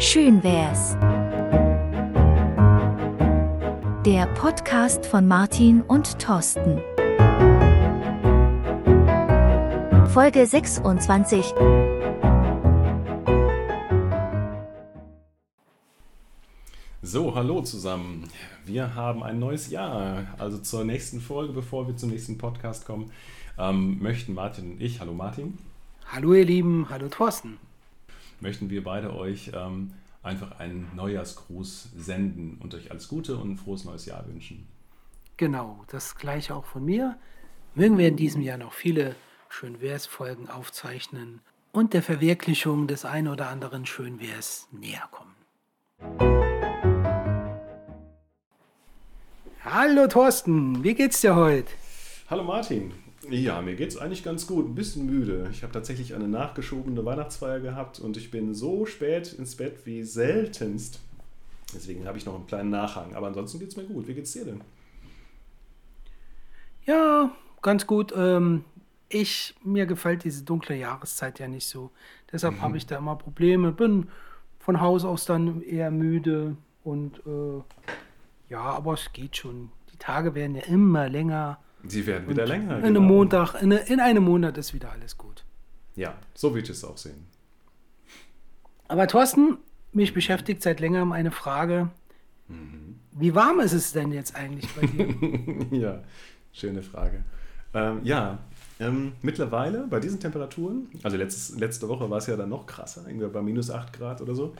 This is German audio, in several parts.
Schön wär's. Der Podcast von Martin und Thorsten. Folge 26. So, hallo zusammen. Wir haben ein neues Jahr. Also zur nächsten Folge, bevor wir zum nächsten Podcast kommen, ähm, möchten Martin und ich, hallo Martin. Hallo ihr Lieben, hallo Thorsten. Möchten wir beide euch ähm, einfach einen Neujahrsgruß senden und euch alles Gute und ein frohes neues Jahr wünschen. Genau, das gleiche auch von mir. Mögen wir in diesem Jahr noch viele Schönwehrs-Folgen aufzeichnen und der Verwirklichung des ein oder anderen Schönwehrs näher kommen. Hallo Thorsten, wie geht's dir heute? Hallo Martin. Ja, mir geht's eigentlich ganz gut. Ein bisschen müde. Ich habe tatsächlich eine nachgeschobene Weihnachtsfeier gehabt und ich bin so spät ins Bett wie seltenst. Deswegen habe ich noch einen kleinen Nachhang. Aber ansonsten geht's mir gut. Wie geht's dir denn? Ja, ganz gut. Ähm, ich, mir gefällt diese dunkle Jahreszeit ja nicht so. Deshalb mhm. habe ich da immer Probleme. Bin von Haus aus dann eher müde und äh, ja, aber es geht schon. Die Tage werden ja immer länger. Sie werden wieder länger. In, genau. einem Montag, in, in einem Monat ist wieder alles gut. Ja, so würde ich es auch sehen. Aber Thorsten, mich beschäftigt seit längerem eine Frage. Mhm. Wie warm ist es denn jetzt eigentlich bei dir? ja, schöne Frage. Ähm, ja, ähm, mittlerweile bei diesen Temperaturen, also letztes, letzte Woche war es ja dann noch krasser, irgendwie bei minus 8 Grad oder so.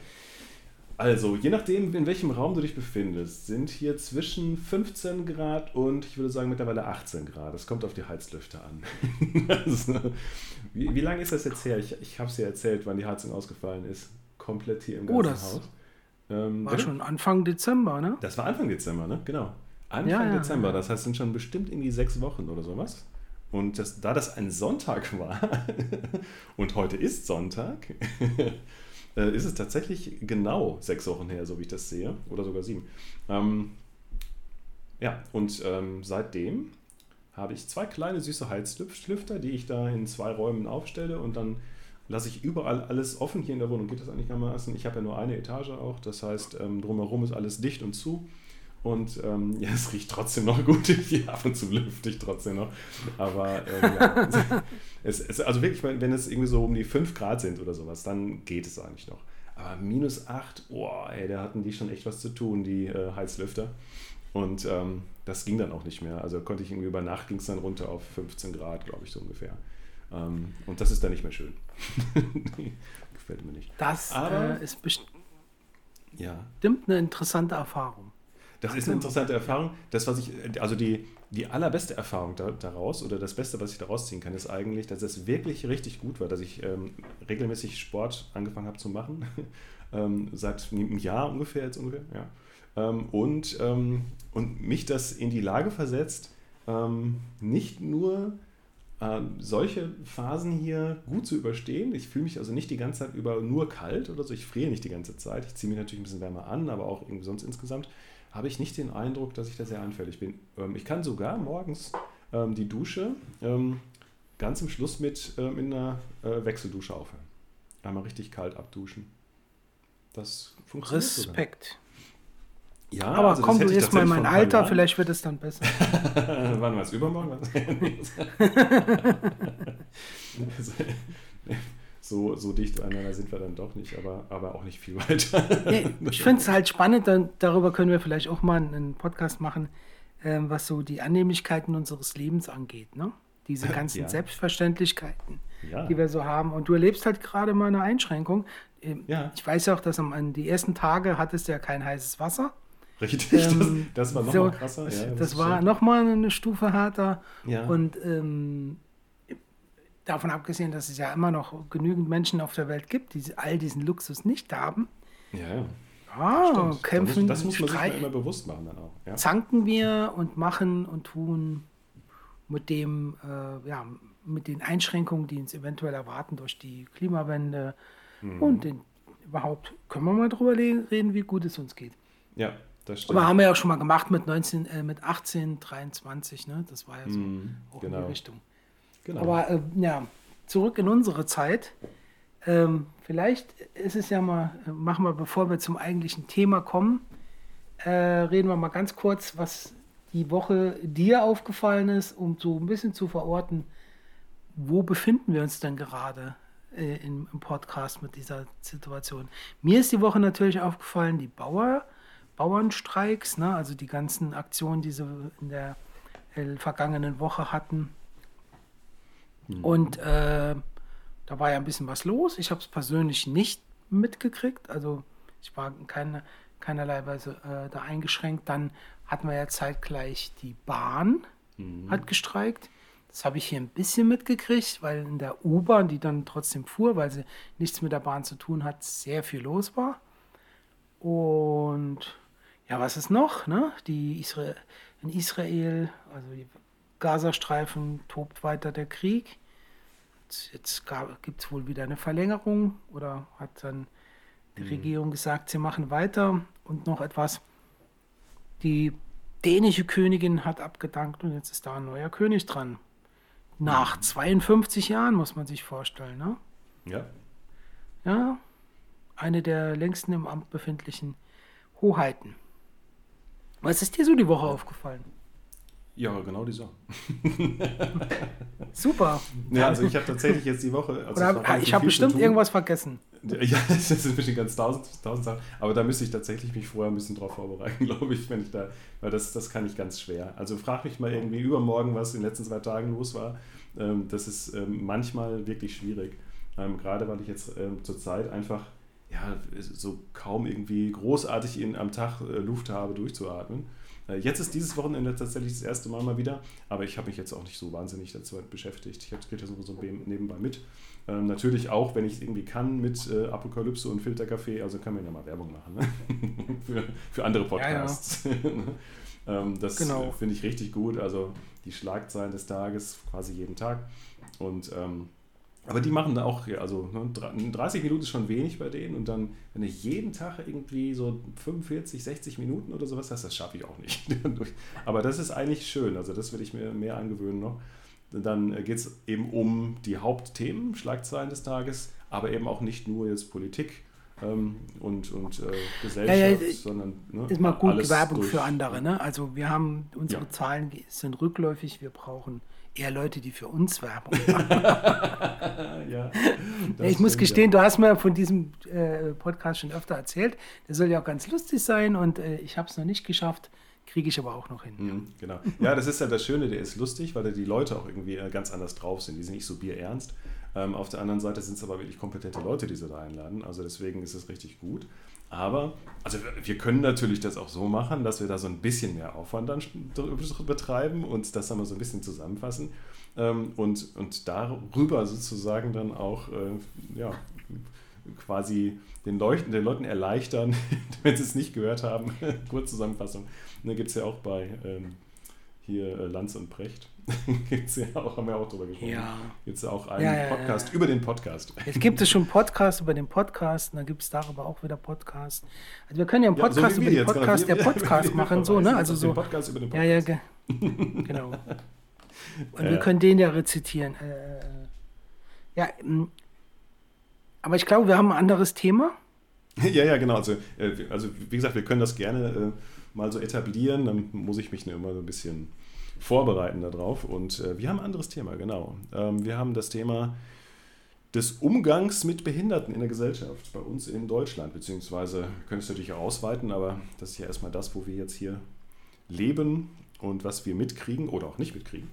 Also, je nachdem, in welchem Raum du dich befindest, sind hier zwischen 15 Grad und ich würde sagen mittlerweile 18 Grad. Das kommt auf die Heizlüfter an. also, wie, wie, lange ist das jetzt her? Ich, ich habe es ja erzählt, wann die Heizung ausgefallen ist. Komplett hier im oh, ganzen oh, Haus. Ähm, war schon Anfang Dezember, ne? Das war Anfang Dezember, ne? Genau. Anfang ja, ja, Dezember, das heißt, es sind schon bestimmt irgendwie sechs Wochen oder sowas. Und das, da das ein Sonntag war und heute ist Sonntag, äh, ist es tatsächlich genau sechs Wochen her, so wie ich das sehe, oder sogar sieben. Ähm, ja, und ähm, seitdem habe ich zwei kleine süße Heizlüfter, die ich da in zwei Räumen aufstelle und dann lasse ich überall alles offen. Hier in der Wohnung geht das eigentlich einigermaßen. Ich habe ja nur eine Etage auch, das heißt, ähm, drumherum ist alles dicht und zu. Und ähm, ja, es riecht trotzdem noch gut. Ja, ab und zu lüfte ich trotzdem noch. Aber ähm, ja, es, es, also wirklich, wenn es irgendwie so um die 5 Grad sind oder sowas, dann geht es eigentlich noch. Aber minus 8, boah, ey, da hatten die schon echt was zu tun, die äh, Heizlüfter. Und ähm, das ging dann auch nicht mehr. Also konnte ich irgendwie über Nacht ging es dann runter auf 15 Grad, glaube ich, so ungefähr. Ähm, und das ist dann nicht mehr schön. Gefällt mir nicht. Das Aber, äh, ist bestimmt ja. eine interessante Erfahrung. Das ist eine interessante Erfahrung. Das, was ich, also die, die allerbeste Erfahrung da, daraus oder das Beste, was ich daraus ziehen kann, ist eigentlich, dass es wirklich richtig gut war, dass ich ähm, regelmäßig Sport angefangen habe zu machen. ähm, seit einem Jahr ungefähr jetzt ungefähr, ja. Ähm, und, ähm, und mich das in die Lage versetzt, ähm, nicht nur ähm, solche Phasen hier gut zu überstehen. Ich fühle mich also nicht die ganze Zeit über nur kalt oder so. Ich friere nicht die ganze Zeit. Ich ziehe mich natürlich ein bisschen wärmer an, aber auch irgendwie sonst insgesamt habe ich nicht den Eindruck, dass ich da sehr anfällig bin. Ähm, ich kann sogar morgens ähm, die Dusche ähm, ganz im Schluss mit ähm, in einer äh, Wechseldusche aufhören. Einmal richtig kalt abduschen. Das funktioniert. Respekt. Sogar. Ja, aber also komm du erst mal in mein Alter, Jahren. vielleicht wird es dann besser. Wann war es? Übermorgen? so, so dicht beieinander sind wir dann doch nicht, aber, aber auch nicht viel weiter. Ich finde es halt spannend, dann, darüber können wir vielleicht auch mal einen Podcast machen, äh, was so die Annehmlichkeiten unseres Lebens angeht. Ne? Diese ganzen ja. Selbstverständlichkeiten, ja. die wir so haben. Und du erlebst halt gerade mal eine Einschränkung. Ähm, ja. Ich weiß ja auch, dass an die ersten Tage hattest du ja kein heißes Wasser. Richtig, ähm, das, das, war nochmal so, krasser. Ja, das, das war nochmal eine Stufe härter. Ja. Und ähm, davon abgesehen, dass es ja immer noch genügend Menschen auf der Welt gibt, die all diesen Luxus nicht haben. Ja, ja. Ah, kämpfen, das muss, das muss man sich immer bewusst machen dann auch. Ja. Zanken wir und machen und tun mit dem, äh, ja, mit den Einschränkungen, die uns eventuell erwarten durch die Klimawende mhm. und den, überhaupt können wir mal drüber reden, wie gut es uns geht. Ja, das stimmt. Aber haben wir ja auch schon mal gemacht mit 19, äh, mit 18, 23, ne? Das war ja so mhm, auch genau. in die Richtung. Genau. Aber äh, ja, zurück in unsere Zeit. Ähm, vielleicht ist es ja mal, machen wir, bevor wir zum eigentlichen Thema kommen, äh, reden wir mal ganz kurz, was die Woche dir aufgefallen ist, um so ein bisschen zu verorten, wo befinden wir uns denn gerade äh, im, im, Podcast mit dieser Situation. Mir ist die Woche natürlich aufgefallen, die Bauer, Bauernstreiks, ne, also die ganzen Aktionen, die sie in der äh, vergangenen Woche hatten. Mhm. Und äh, da war ja ein bisschen was los. Ich habe es persönlich nicht mitgekriegt. Also ich war in keine, keinerlei Weise äh, da eingeschränkt. Dann hatten wir ja zeitgleich die Bahn, mhm. hat gestreikt. Das habe ich hier ein bisschen mitgekriegt, weil in der U-Bahn, die dann trotzdem fuhr, weil sie nichts mit der Bahn zu tun hat, sehr viel los war. Und ja, was ist noch? Ne? Die Isra in Israel, also die Gazastreifen, tobt weiter der Krieg. Jetzt gibt es wohl wieder eine Verlängerung oder hat dann die mhm. Regierung gesagt, sie machen weiter. Und noch etwas, die dänische Königin hat abgedankt und jetzt ist da ein neuer König dran. Nach 52 Jahren muss man sich vorstellen, ne? Ja. Ja, eine der längsten im Amt befindlichen Hoheiten. Was ist dir so die Woche aufgefallen? Ja, genau dieser. Super. Ja, also ich habe tatsächlich jetzt die Woche. Also Oder, ich habe bestimmt irgendwas vergessen. Ja, das sind bestimmt ganz tausend, tausend Sachen. Aber da müsste ich tatsächlich mich vorher ein bisschen drauf vorbereiten, glaube ich, wenn ich da. Weil das, das kann ich ganz schwer. Also frag mich mal irgendwie übermorgen, was in den letzten zwei Tagen los war. Ähm, das ist ähm, manchmal wirklich schwierig. Ähm, gerade weil ich jetzt zur Zeit einfach ja, so kaum irgendwie großartig in, am Tag äh, Luft habe, durchzuatmen. Äh, jetzt ist dieses Wochenende tatsächlich das erste Mal mal wieder, aber ich habe mich jetzt auch nicht so wahnsinnig dazu beschäftigt. Ich kriege das so nebenbei mit. Ähm, natürlich auch, wenn ich es irgendwie kann, mit äh, Apokalypse und Filterkaffee, also kann man ja mal Werbung machen ne? für, für andere Podcasts. Ja, ja. ähm, das genau. finde ich richtig gut. Also die Schlagzeilen des Tages quasi jeden Tag. Und ähm, aber die machen da auch, also 30 ne, Minuten ist schon wenig bei denen und dann, wenn ich jeden Tag irgendwie so 45, 60 Minuten oder sowas hast, das schaffe ich auch nicht. Aber das ist eigentlich schön, also das will ich mir mehr angewöhnen noch. Dann geht es eben um die Hauptthemen, Schlagzeilen des Tages, aber eben auch nicht nur jetzt Politik ähm, und, und äh, Gesellschaft, ja, ja, sondern ne, ist mal gut Werbung durch, für andere. Ne? Also wir haben, unsere ja. Zahlen sind rückläufig, wir brauchen eher Leute, die für uns Werbung machen. ja, ich muss gestehen, ja. du hast mir von diesem äh, Podcast schon öfter erzählt. Der soll ja auch ganz lustig sein und äh, ich habe es noch nicht geschafft. Kriege ich aber auch noch hin. Mhm, genau. Ja, das ist ja das Schöne, der ist lustig, weil die Leute auch irgendwie äh, ganz anders drauf sind. Die sind nicht so bierernst. Ähm, auf der anderen Seite sind es aber wirklich kompetente Leute, die sie da einladen. Also deswegen ist es richtig gut. Aber, also wir können natürlich das auch so machen, dass wir da so ein bisschen mehr Aufwand dann betreiben und das dann mal so ein bisschen zusammenfassen ähm, und, und darüber sozusagen dann auch, äh, ja, quasi den, Leuchten, den Leuten erleichtern, wenn sie es nicht gehört haben. Kurzzusammenfassung. Da gibt es ja auch bei ähm, hier äh, Lanz und Precht. Gibt's ja auch, haben wir auch drüber gesprochen. Ja. Gibt es ja auch einen ja, ja, Podcast über den Podcast. Es gibt es schon Podcast über den Podcast und dann gibt es darüber auch wieder Podcast. Also wir können ja einen Podcast so über den Podcast, der Podcast machen, so, ne? Also so. Podcast über den Podcast. Ja, ja, genau. Und wir können den ja rezitieren. Äh, äh ja, aber ich glaube, wir haben ein anderes Thema. ja, ja, genau. Also, äh, also wie gesagt, wir können das gerne mal so etablieren. Dann muss ich mich nur immer so ein bisschen vorbereiten darauf. Und äh, wir haben ein anderes Thema, genau. Ähm, wir haben das Thema des Umgangs mit Behinderten in der Gesellschaft bei uns in Deutschland, beziehungsweise können es natürlich auch ausweiten, aber das ist ja erstmal das, wo wir jetzt hier leben und was wir mitkriegen oder auch nicht mitkriegen.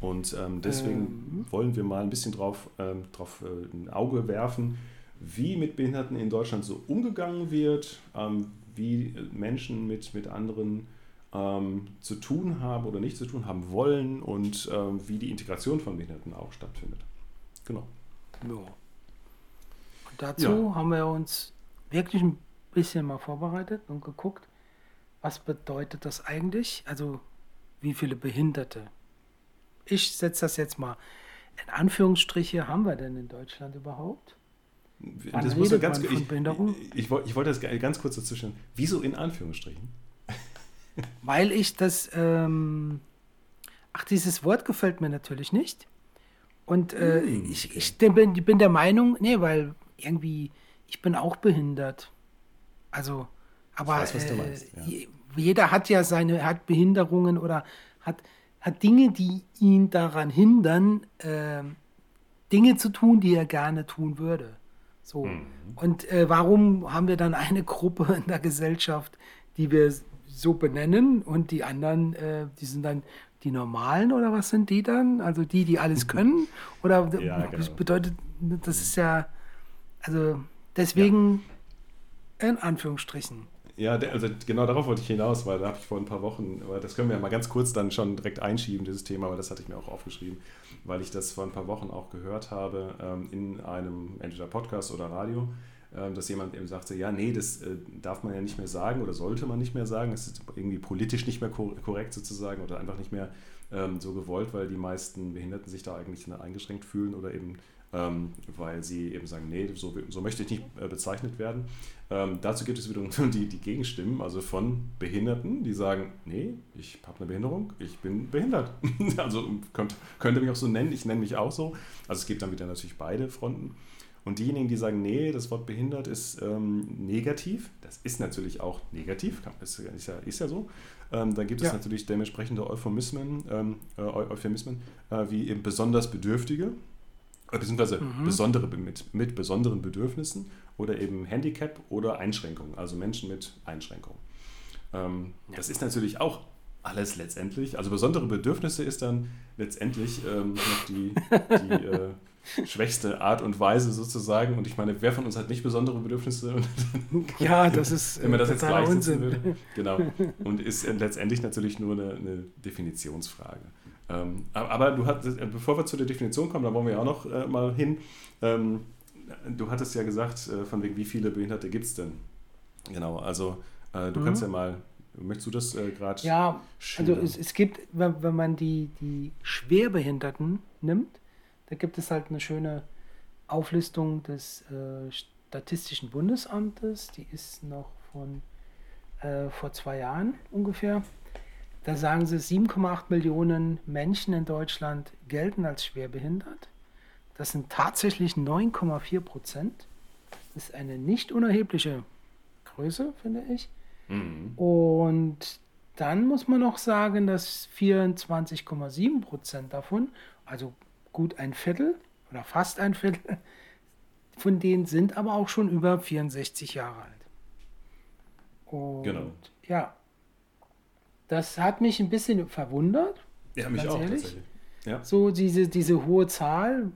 Und ähm, deswegen ähm. wollen wir mal ein bisschen drauf, ähm, drauf äh, ein Auge werfen, wie mit Behinderten in Deutschland so umgegangen wird, ähm, wie Menschen mit, mit anderen ähm, zu tun haben oder nicht zu tun haben wollen und ähm, wie die Integration von Behinderten auch stattfindet. Genau. Ja. Und dazu ja. haben wir uns wirklich ein bisschen mal vorbereitet und geguckt, was bedeutet das eigentlich? Also wie viele Behinderte? Ich setze das jetzt mal in Anführungsstriche, haben wir denn in Deutschland überhaupt? Wann das muss ganz, ich, ich, ich, ich, wollte das ganz kurz dazwischen. Wieso in Anführungsstrichen? Weil ich das. Ähm, ach, dieses Wort gefällt mir natürlich nicht. Und äh, hm, ich, ich bin, bin der Meinung, nee, weil irgendwie, ich bin auch behindert. Also, aber weiß, äh, meinst, ja. jeder hat ja seine, hat Behinderungen oder hat, hat Dinge, die ihn daran hindern, äh, Dinge zu tun, die er gerne tun würde. So. Mhm. Und äh, warum haben wir dann eine Gruppe in der Gesellschaft, die wir so benennen und die anderen, äh, die sind dann die Normalen oder was sind die dann? Also die, die alles können? Oder ja, genau. das bedeutet, das ist ja, also deswegen ja. in Anführungsstrichen. Ja, also genau darauf wollte ich hinaus, weil da habe ich vor ein paar Wochen, das können wir ja mal ganz kurz dann schon direkt einschieben, dieses Thema, aber das hatte ich mir auch aufgeschrieben, weil ich das vor ein paar Wochen auch gehört habe ähm, in einem entweder Podcast oder Radio, dass jemand eben sagte, ja, nee, das äh, darf man ja nicht mehr sagen oder sollte man nicht mehr sagen, es ist irgendwie politisch nicht mehr korrekt sozusagen oder einfach nicht mehr ähm, so gewollt, weil die meisten Behinderten sich da eigentlich eingeschränkt fühlen oder eben ähm, weil sie eben sagen, nee, so, so möchte ich nicht äh, bezeichnet werden. Ähm, dazu gibt es wiederum die, die Gegenstimmen, also von Behinderten, die sagen, nee, ich habe eine Behinderung, ich bin behindert. also könnt, könnt ihr mich auch so nennen, ich nenne mich auch so. Also es gibt dann wieder natürlich beide Fronten. Und diejenigen, die sagen, nee, das Wort behindert ist ähm, negativ, das ist natürlich auch negativ, ist, ist, ja, ist ja so. Ähm, dann gibt es ja. natürlich dementsprechende Euphemismen, ähm, äh, Euphemismen äh, wie eben besonders Bedürftige, beziehungsweise mhm. besondere mit, mit besonderen Bedürfnissen oder eben Handicap oder Einschränkungen, also Menschen mit Einschränkungen. Ähm, ja. Das ist natürlich auch alles letztendlich. Also besondere Bedürfnisse ist dann letztendlich ähm, noch die, die äh, schwächste Art und Weise sozusagen. Und ich meine, wer von uns hat nicht besondere Bedürfnisse? ja, das ist. Wenn man das jetzt gleichsetzen würde. Genau. Und ist letztendlich natürlich nur eine, eine Definitionsfrage. Ähm, aber du hattest, äh, bevor wir zu der Definition kommen, da wollen wir ja auch noch äh, mal hin. Ähm, du hattest ja gesagt, äh, von wegen, wie viele Behinderte gibt es denn? Genau, also äh, du mhm. kannst ja mal, möchtest du das äh, gerade? Ja, schildern? also es, es gibt, wenn, wenn man die, die Schwerbehinderten nimmt, da gibt es halt eine schöne Auflistung des äh, Statistischen Bundesamtes, die ist noch von vor zwei Jahren ungefähr. Da sagen sie, 7,8 Millionen Menschen in Deutschland gelten als schwerbehindert. Das sind tatsächlich 9,4 Prozent. Das ist eine nicht unerhebliche Größe, finde ich. Mhm. Und dann muss man noch sagen, dass 24,7 Prozent davon, also gut ein Viertel oder fast ein Viertel, von denen sind aber auch schon über 64 Jahre alt. Und genau. ja, das hat mich ein bisschen verwundert. Ja, mich auch ehrlich. tatsächlich. Ja. So diese, diese hohe Zahl,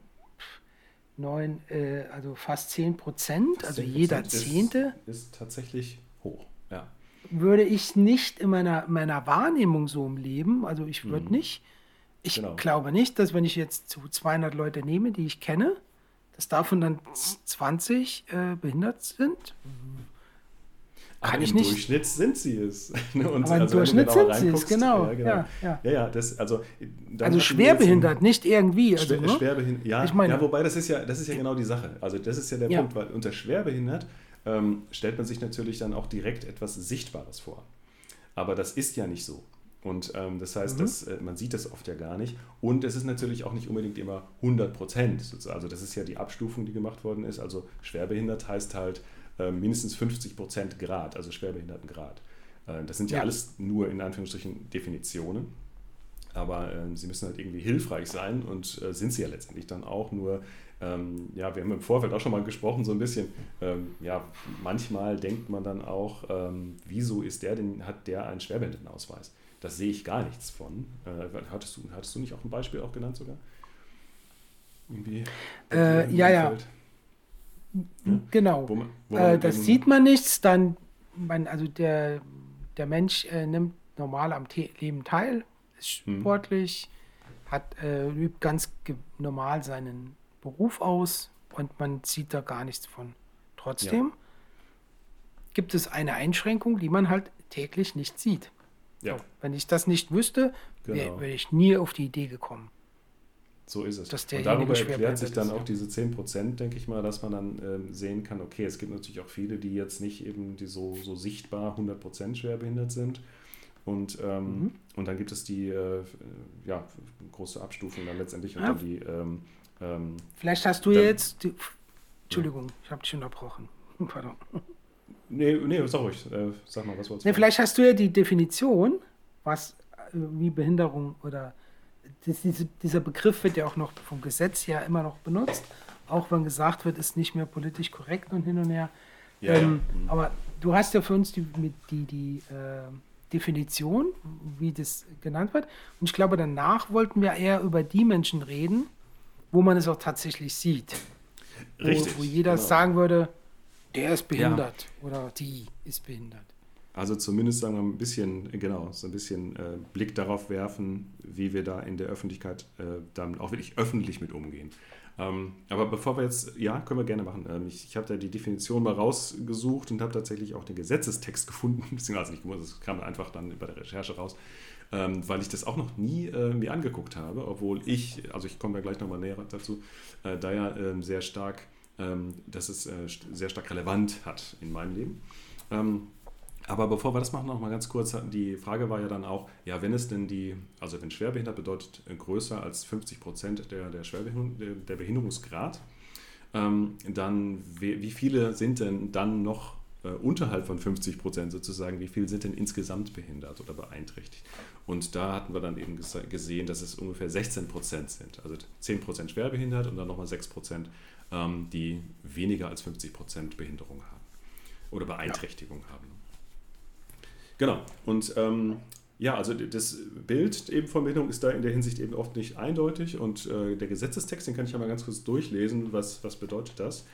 neun, äh, also fast 10 Prozent, also jeder Zehnte. Ist, ist, tatsächlich hoch, ja. Würde ich nicht in meiner, meiner Wahrnehmung so im Leben, also ich würde mhm. nicht, ich genau. glaube nicht, dass wenn ich jetzt zu 200 Leute nehme, die ich kenne, dass davon dann 20 äh, behindert sind, kann ich im nicht. Durchschnitt sind sie es. Und aber im also, Durchschnitt sind sie es, genau. Ja, genau. Ja, ja. ja, ja das, also, also schwerbehindert, nicht irgendwie. Also, schwer, ne? schwerbehindert, ja, ich meine, ja, wobei das ist ja, das ist ja genau die Sache. Also das ist ja der Punkt, weil unter schwerbehindert ähm, stellt man sich natürlich dann auch direkt etwas Sichtbares vor. Aber das ist ja nicht so. Und ähm, das heißt, mhm. dass, äh, man sieht das oft ja gar nicht. Und es ist natürlich auch nicht unbedingt immer 100 Prozent. Also das ist ja die Abstufung, die gemacht worden ist. Also schwerbehindert heißt halt, äh, mindestens 50 Prozent Grad, also Schwerbehindertengrad. Äh, das sind ja, ja, alles nur in Anführungsstrichen Definitionen, aber äh, sie müssen halt irgendwie hilfreich sein und äh, sind sie ja letztendlich dann auch nur. Ähm, ja, wir haben im Vorfeld auch schon mal gesprochen, so ein bisschen. Ähm, ja, manchmal denkt man dann auch, ähm, wieso ist der denn, hat der einen Schwerbehindertenausweis? Das sehe ich gar nichts von. Äh, hattest, du, hattest du nicht auch ein Beispiel auch genannt sogar? Irgendwie äh, ja, ja. Genau. Wo man, wo man äh, das sieht man nichts, dann, man, also der, der Mensch äh, nimmt normal am Te Leben teil, ist hm. sportlich, hm. hat, äh, übt ganz normal seinen Beruf aus und man sieht da gar nichts von. Trotzdem ja. gibt es eine Einschränkung, die man halt täglich nicht sieht. Ja. Wenn ich das nicht wüsste, genau. wäre ich nie auf die Idee gekommen. So ist es. Und darüber erklärt sich dann ist, auch diese 10%, denke ich mal, dass man dann ähm, sehen kann, okay, es gibt natürlich auch viele, die jetzt nicht eben die so, so sichtbar 100% schwerbehindert sind. Und, ähm, mhm. und dann gibt es die äh, ja, große Abstufung dann letztendlich ja. die ähm, Ähm, Vielleicht hast du dann, jetzt. Die, Entschuldigung, ja. ich habe dich unterbrochen. Pardon. Nee, nee, sag ruhig. Äh, sag mal, was wolltest du nee, Vielleicht hast du ja die Definition, was äh, wie Behinderung oder das, diese, dieser Begriff wird ja auch noch vom Gesetz her immer noch benutzt, auch wenn gesagt wird, ist nicht mehr politisch korrekt und hin und her. Ja, ähm, ja. Mhm. Aber du hast ja für uns die, die, die äh, Definition, wie das genannt wird. Und ich glaube, danach wollten wir eher über die Menschen reden, wo man es auch tatsächlich sieht. Richtig, wo, wo jeder genau. sagen würde, der ist behindert ja. oder die ist behindert. Also zumindest sagen wir ein bisschen, genau, so ein bisschen äh, Blick darauf werfen, wie wir da in der Öffentlichkeit äh, dann auch wirklich öffentlich mit umgehen. Ähm, aber bevor wir jetzt, ja, können wir gerne machen. Ähm, ich ich habe da die Definition mal rausgesucht und habe tatsächlich auch den Gesetzestext gefunden, beziehungsweise nicht gewusst, das kam einfach dann bei der Recherche raus, ähm, weil ich das auch noch nie äh, mir angeguckt habe, obwohl ich, also ich komme da gleich nochmal näher dazu, äh, da ja ähm, sehr stark, ähm, dass es äh, sehr stark relevant hat in meinem Leben. Ähm, aber bevor wir das machen, noch mal ganz kurz, die Frage war ja dann auch, ja, wenn es denn die, also wenn schwerbehindert bedeutet äh, größer als 50 Prozent der, der, Schwerbehinderung, der, der Behinderungsgrad, ähm, dann wie viele sind denn dann noch äh, unterhalb von 50 Prozent sozusagen, wie viele sind denn insgesamt behindert oder beeinträchtigt? Und da hatten wir dann eben gesehen, dass es ungefähr 16 Prozent sind, also 10 Prozent schwerbehindert und dann nochmal 6 Prozent, ähm, die weniger als 50 Prozent Behinderung haben oder Beeinträchtigung ja. haben. Genau. Und ähm, ja, also das Bild eben von Behinderung ist da in der Hinsicht eben oft nicht eindeutig. Und äh, der Gesetzestext, den kann ich ja mal ganz kurz durchlesen. Was, was bedeutet das?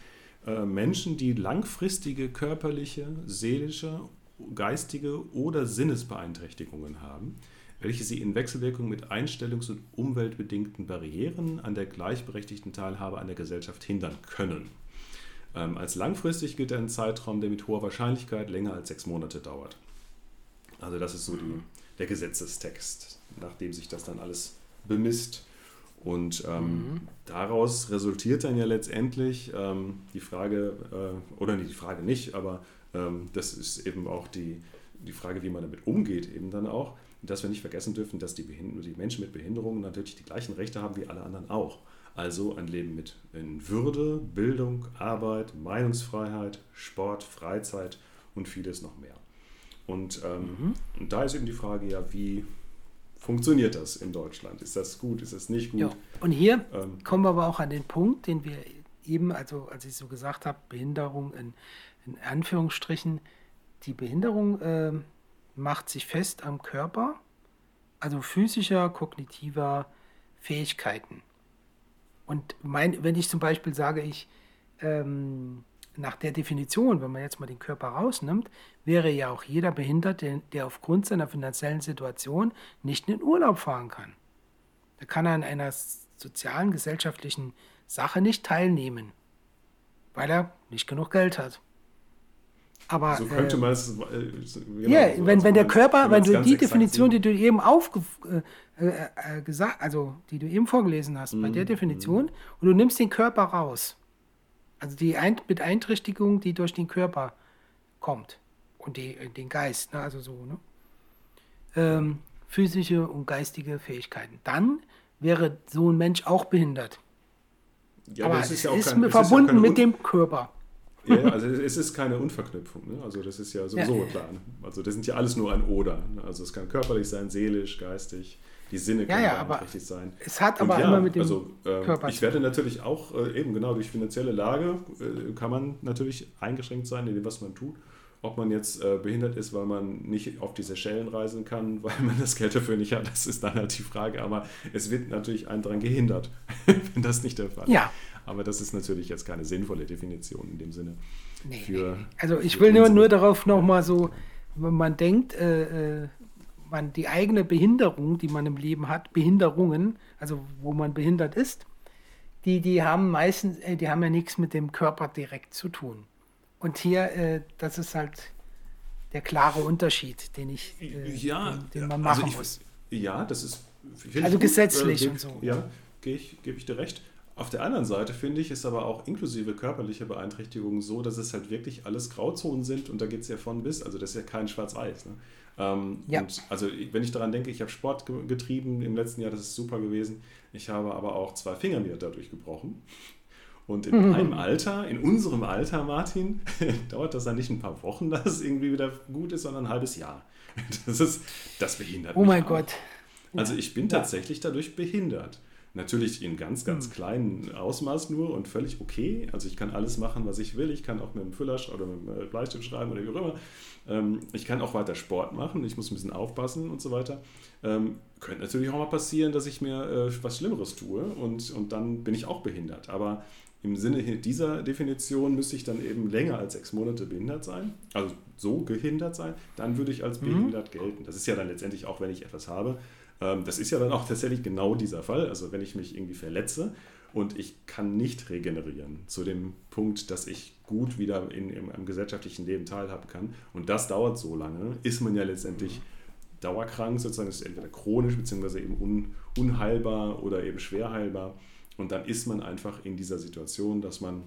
Äh, Menschen, die langfristige körperliche, seelische, geistige oder Sinnesbeeinträchtigungen haben, welche sie in Wechselwirkung mit einstellungs- und umweltbedingten Barrieren an der gleichberechtigten Teilhabe an der Gesellschaft hindern können. Ähm, als langfristig gilt ein Zeitraum, der mit hoher Wahrscheinlichkeit länger als sechs Monate dauert. Also das ist so die, der Gesetzestext, nachdem sich das dann alles bemisst. Und ähm, mhm. daraus resultiert dann ja letztendlich ähm, die Frage, äh, oder nicht die Frage nicht, aber ähm, das ist eben auch die, die Frage, wie man damit umgeht, eben dann auch, dass wir nicht vergessen dürfen, dass die, die Menschen mit Behinderungen natürlich die gleichen Rechte haben wie alle anderen auch. Also ein Leben mit in Würde, Bildung, Arbeit, Meinungsfreiheit, Sport, Freizeit und vieles noch mehr. Und, ähm, mhm. und da ist eben die Frage, ja, wie funktioniert das in Deutschland? Ist das gut? Ist das nicht gut? Ja. Und hier ähm, kommen wir aber auch an den Punkt, den wir eben, also als ich so gesagt habe, Behinderung in, in Anführungsstrichen, die Behinderung äh, macht sich fest am Körper, also physischer, kognitiver Fähigkeiten. Und mein, wenn ich zum Beispiel sage, ich ähm, nach der Definition, wenn man jetzt mal den Körper rausnimmt, wäre ja auch jeder behindert, der, der aufgrund seiner finanziellen Situation nicht in den Urlaub fahren kann. Da kann er an einer sozialen, gesellschaftlichen Sache nicht teilnehmen, weil er nicht genug Geld hat. Aber, so könnte äh, man es. Äh, genau, ja, so, wenn, wenn der Körper, wenn du die Definition, die du eben aufge, äh, äh, äh, gesagt, also die du eben vorgelesen hast, mm, bei der mhm, Definition, mm. und du nimmst den Körper raus, also die Beeinträchtigung, die durch den Körper kommt und die, äh, den Geist, ne? also so, ne? Ähm, physische und geistige Fähigkeiten. Dann wäre so ein Mensch auch behindert. Ja, aber es ist, ja ist kein, verbunden ist ja mit dem Körper. Ja, also es ist keine Unverknüpfung. Ne? Also das ist ja sowieso ja. klar. Ne? Also das sind ja alles nur ein Oder. Ne? Also es kann körperlich sein, seelisch, geistig die Sinne können ja, ja, richtig sein. Es hat aber ja, immer mit dem also, äh, Körper. Ich werde natürlich auch, äh, eben genau durch finanzielle Lage, äh, kann man natürlich eingeschränkt sein in dem, was man tut. Ob man jetzt äh, behindert ist, weil man nicht auf diese Schellen reisen kann, weil man das Geld dafür nicht hat, das ist dann halt die Frage. Aber es wird natürlich einen daran gehindert, wenn das nicht der Fall ist. Ja. Aber das ist natürlich jetzt keine sinnvolle Definition in dem Sinne. Nee, für, nee. Also ich will nur, nur darauf nochmal so, wenn man denkt, äh, äh man die eigene Behinderung, die man im Leben hat, Behinderungen, also wo man behindert ist, die, die haben meistens, äh, die haben ja nichts mit dem Körper direkt zu tun. Und hier, äh, das ist halt der klare Unterschied, den ich, äh, ja, den, den, man also machen also ich, muss. Ja, das ist also gesetzlich äh, und so. Ja, gebe ich, geb ich dir recht. Auf der anderen Seite finde ich, ist aber auch inklusive körperlicher Beeinträchtigungen so, dass es halt wirklich alles Grauzonen sind und da geht es ja von bis. Also das ist ja kein Schwarz-Weiß. Ne? Ähm, ja. Und also wenn ich daran denke, ich habe Sport getrieben im letzten Jahr, das ist super gewesen. Ich habe aber auch zwei Finger mir dadurch gebrochen. Und in mhm. meinem Alter, in unserem Alter, Martin, dauert das dann nicht ein paar Wochen, dass es irgendwie wieder gut ist, sondern ein halbes Jahr. Das ist, das behindert oh mich. Oh mein auch. Gott. Also ich bin ja. tatsächlich dadurch behindert. Natürlich in ganz, ganz mhm. kleinen Ausmaß nur und völlig okay. Also ich kann alles machen, was ich will. Ich kann auch mit dem Füller oder mit dem äh, Bleistift schreiben oder wie auch immer. Ähm, ich kann auch weiter Sport machen. Ich muss ein bisschen aufpassen und so weiter. Ähm, könnte natürlich auch mal passieren, dass ich mir äh, was Schlimmeres tue und, und dann bin ich auch behindert. Aber im Sinne dieser Definition müsste ich dann eben länger als sechs Monate behindert sein, also so gehindert sein, dann würde ich als mhm. behindert mhm. gelten. Das ist ja dann letztendlich auch, wenn ich etwas habe, das ist ja dann auch tatsächlich genau dieser Fall. Also wenn ich mich irgendwie verletze und ich kann nicht regenerieren zu dem Punkt, dass ich gut wieder in, im, im gesellschaftlichen Leben teilhaben kann und das dauert so lange, ist man ja letztendlich dauerkrank, sozusagen ist entweder chronisch beziehungsweise eben un, unheilbar oder eben schwer heilbar. Und dann ist man einfach in dieser Situation, dass man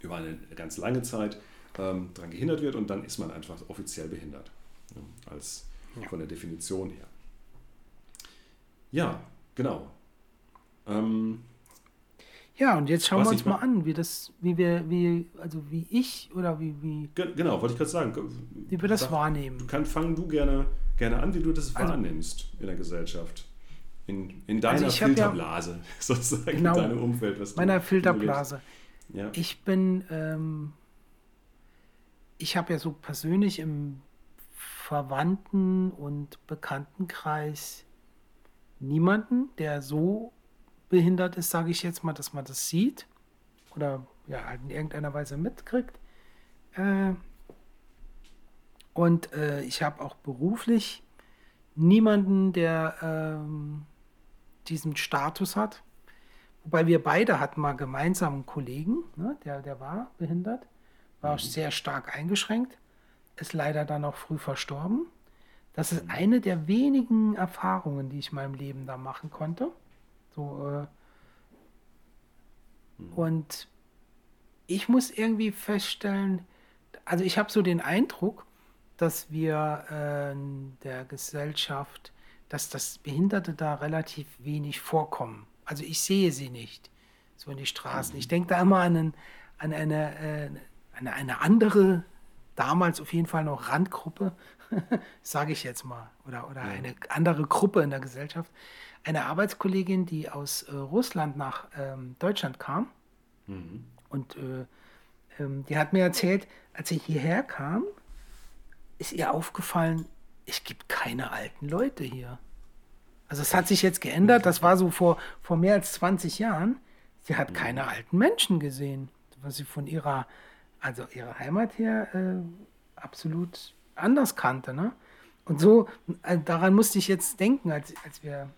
über eine ganz lange Zeit ähm, daran gehindert wird und dann ist man einfach offiziell behindert. Ja, als ja. von der Definition her. Ja, genau. Ähm, ja, und jetzt schauen wir uns mal an, wie das, wie wir, wie, also wie ich oder wie, wie. Genau, wollte ich gerade sagen. Wie wir das Sag, wahrnehmen. Kann, fang du gerne, gerne an, wie du das also, wahrnimmst in der Gesellschaft. In, in deiner also Filterblase, ja, sozusagen, genau, in deinem Umfeld. Was meiner Filterblase. Ja. Ich bin, ähm, ich habe ja so persönlich im Verwandten- und Bekanntenkreis niemanden, der so behindert ist, sage ich jetzt mal, dass man das sieht oder ja, halt in irgendeiner Weise mitkriegt. Äh, und äh, ich habe auch beruflich niemanden, der ähm, diesen Status hat. Wobei wir beide hatten mal gemeinsam einen Kollegen, ne, der, der war behindert, war mhm. sehr stark eingeschränkt, ist leider dann auch früh verstorben. Das ist eine der wenigen Erfahrungen, die ich in meinem Leben da machen konnte. So, äh mhm. Und ich muss irgendwie feststellen, also ich habe so den Eindruck, dass wir äh, der Gesellschaft, dass das Behinderte da relativ wenig vorkommen. Also ich sehe sie nicht so in die Straßen. Mhm. Ich denke da immer an, einen, an eine, äh, eine, eine andere, damals auf jeden Fall noch Randgruppe, sage ich jetzt mal, oder, oder ja. eine andere Gruppe in der Gesellschaft. Eine Arbeitskollegin, die aus äh, Russland nach ähm, Deutschland kam. Mhm. Und äh, ähm, die hat mir erzählt, als sie hierher kam, ist ihr aufgefallen, es gibt keine alten Leute hier. Also es hat sich jetzt geändert, das war so vor, vor mehr als 20 Jahren. Sie hat mhm. keine alten Menschen gesehen, was sie von ihrer, also ihrer Heimat her äh, absolut anders kannte. Ne? Und so, äh, daran musste ich jetzt denken, als, als wir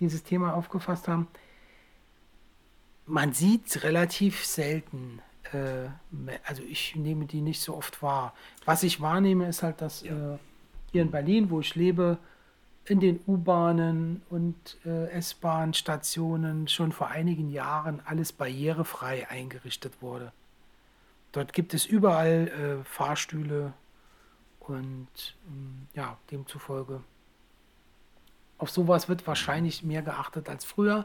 dieses Thema aufgefasst haben. Man sieht relativ selten, äh, also ich nehme die nicht so oft wahr. Was ich wahrnehme, ist halt, dass ja. äh, hier in Berlin, wo ich lebe, in den U-Bahnen und äh, S-Bahn-Stationen schon vor einigen Jahren alles barrierefrei eingerichtet wurde. Dort gibt es überall äh, Fahrstühle, und ähm, ja, demzufolge auf sowas wird wahrscheinlich mehr geachtet als früher.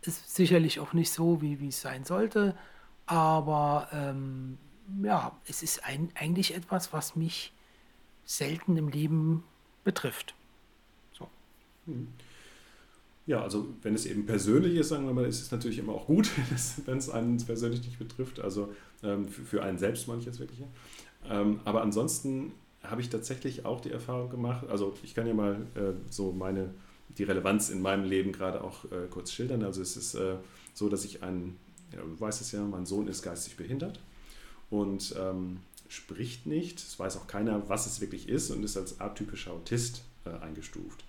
Ist sicherlich auch nicht so, wie, wie es sein sollte. Aber ähm, ja, es ist ein, eigentlich etwas, was mich selten im Leben betrifft. So. Hm. Ja, also wenn es eben persönlich ist, sagen wir mal, ist es natürlich immer auch gut, wenn es einen persönlich nicht betrifft. Also ähm, für, für einen selbst manches wirklich. Ähm, aber ansonsten habe ich tatsächlich auch die Erfahrung gemacht. Also ich kann ja mal äh, so meine, die Relevanz in meinem Leben gerade auch äh, kurz schildern. Also es ist äh, so, dass ich einen, ja, du weißt es ja, mein Sohn ist geistig behindert und ähm, spricht nicht. Es weiß auch keiner, was es wirklich ist und ist als atypischer Autist äh, eingestuft.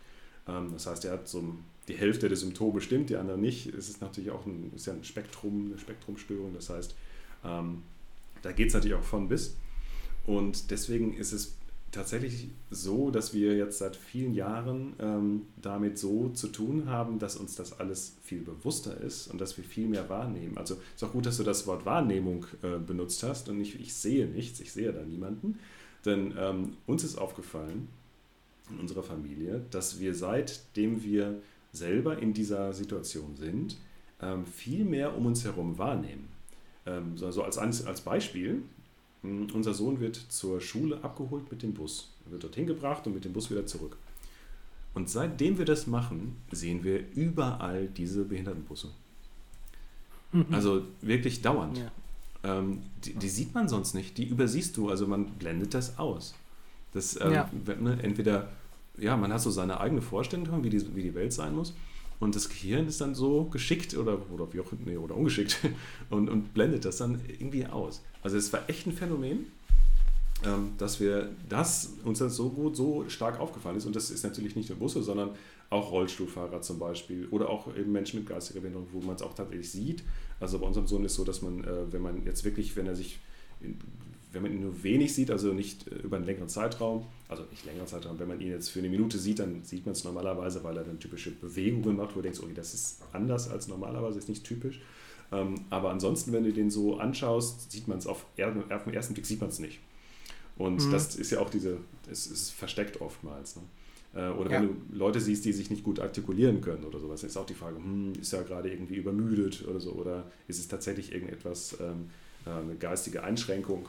Ähm, das heißt, er hat so die Hälfte der Symptome stimmt, die anderen nicht. Es ist natürlich auch ein, ist ja ein Spektrum, eine Spektrumstörung. Das heißt, ähm, da geht es natürlich auch von bis. Und deswegen ist es tatsächlich so, dass wir jetzt seit vielen Jahren ähm, damit so zu tun haben, dass uns das alles viel bewusster ist und dass wir viel mehr wahrnehmen. Also ist auch gut, dass du das Wort Wahrnehmung äh, benutzt hast und nicht, ich sehe nichts, ich sehe da niemanden. Denn ähm, uns ist aufgefallen, in unserer Familie, dass wir seitdem wir selber in dieser Situation sind, ähm, viel mehr um uns herum wahrnehmen. Ähm, so als, als Beispiel, unser Sohn wird zur Schule abgeholt mit dem Bus. Er wird dorthin gebracht und mit dem Bus wieder zurück. Und seitdem wir das machen, sehen wir überall diese Behindertenbusse. Mhm. Also wirklich dauernd. Ja. Ähm, die, die, sieht man sonst nicht, die übersiehst du, also man blendet das aus. Das, ähm, ja. ne, entweder, ja, man hat so seine eigene Vorstellung, wie die, wie die Welt sein muss, und das Gehirn ist dann so geschickt oder, oder wie auch, nee, oder ungeschickt und, und blendet das dann irgendwie aus. Also es war echt ein Phänomen, ähm, dass wir das uns das so gut, so stark aufgefallen ist. Und das ist natürlich nicht nur Busse, sondern auch Rollstuhlfahrer zum Beispiel oder auch eben Menschen mit geistiger Behinderung, wo man es auch tatsächlich sieht. Also bei unserem Sohn ist es so, dass man, äh, wenn man jetzt wirklich, wenn er sich, wenn man ihn nur wenig sieht, also nicht äh, über einen längeren Zeitraum, also nicht längeren Zeitraum, wenn man ihn jetzt für eine Minute sieht, dann sieht man es normalerweise, weil er dann typische Bewegungen macht, wo du denkst, okay, das ist anders als normalerweise, ist nicht typisch. Ähm, aber ansonsten, wenn du den so anschaust, sieht man es auf, auf den ersten Blick sieht man es nicht. Und mhm. das ist ja auch diese, es ist versteckt oftmals. Ne? Äh, oder ja. wenn du Leute siehst, die sich nicht gut artikulieren können oder sowas, ist auch die Frage, hm, ist er gerade irgendwie übermüdet oder so, oder ist es tatsächlich irgendetwas, ähm, äh, eine geistige Einschränkung?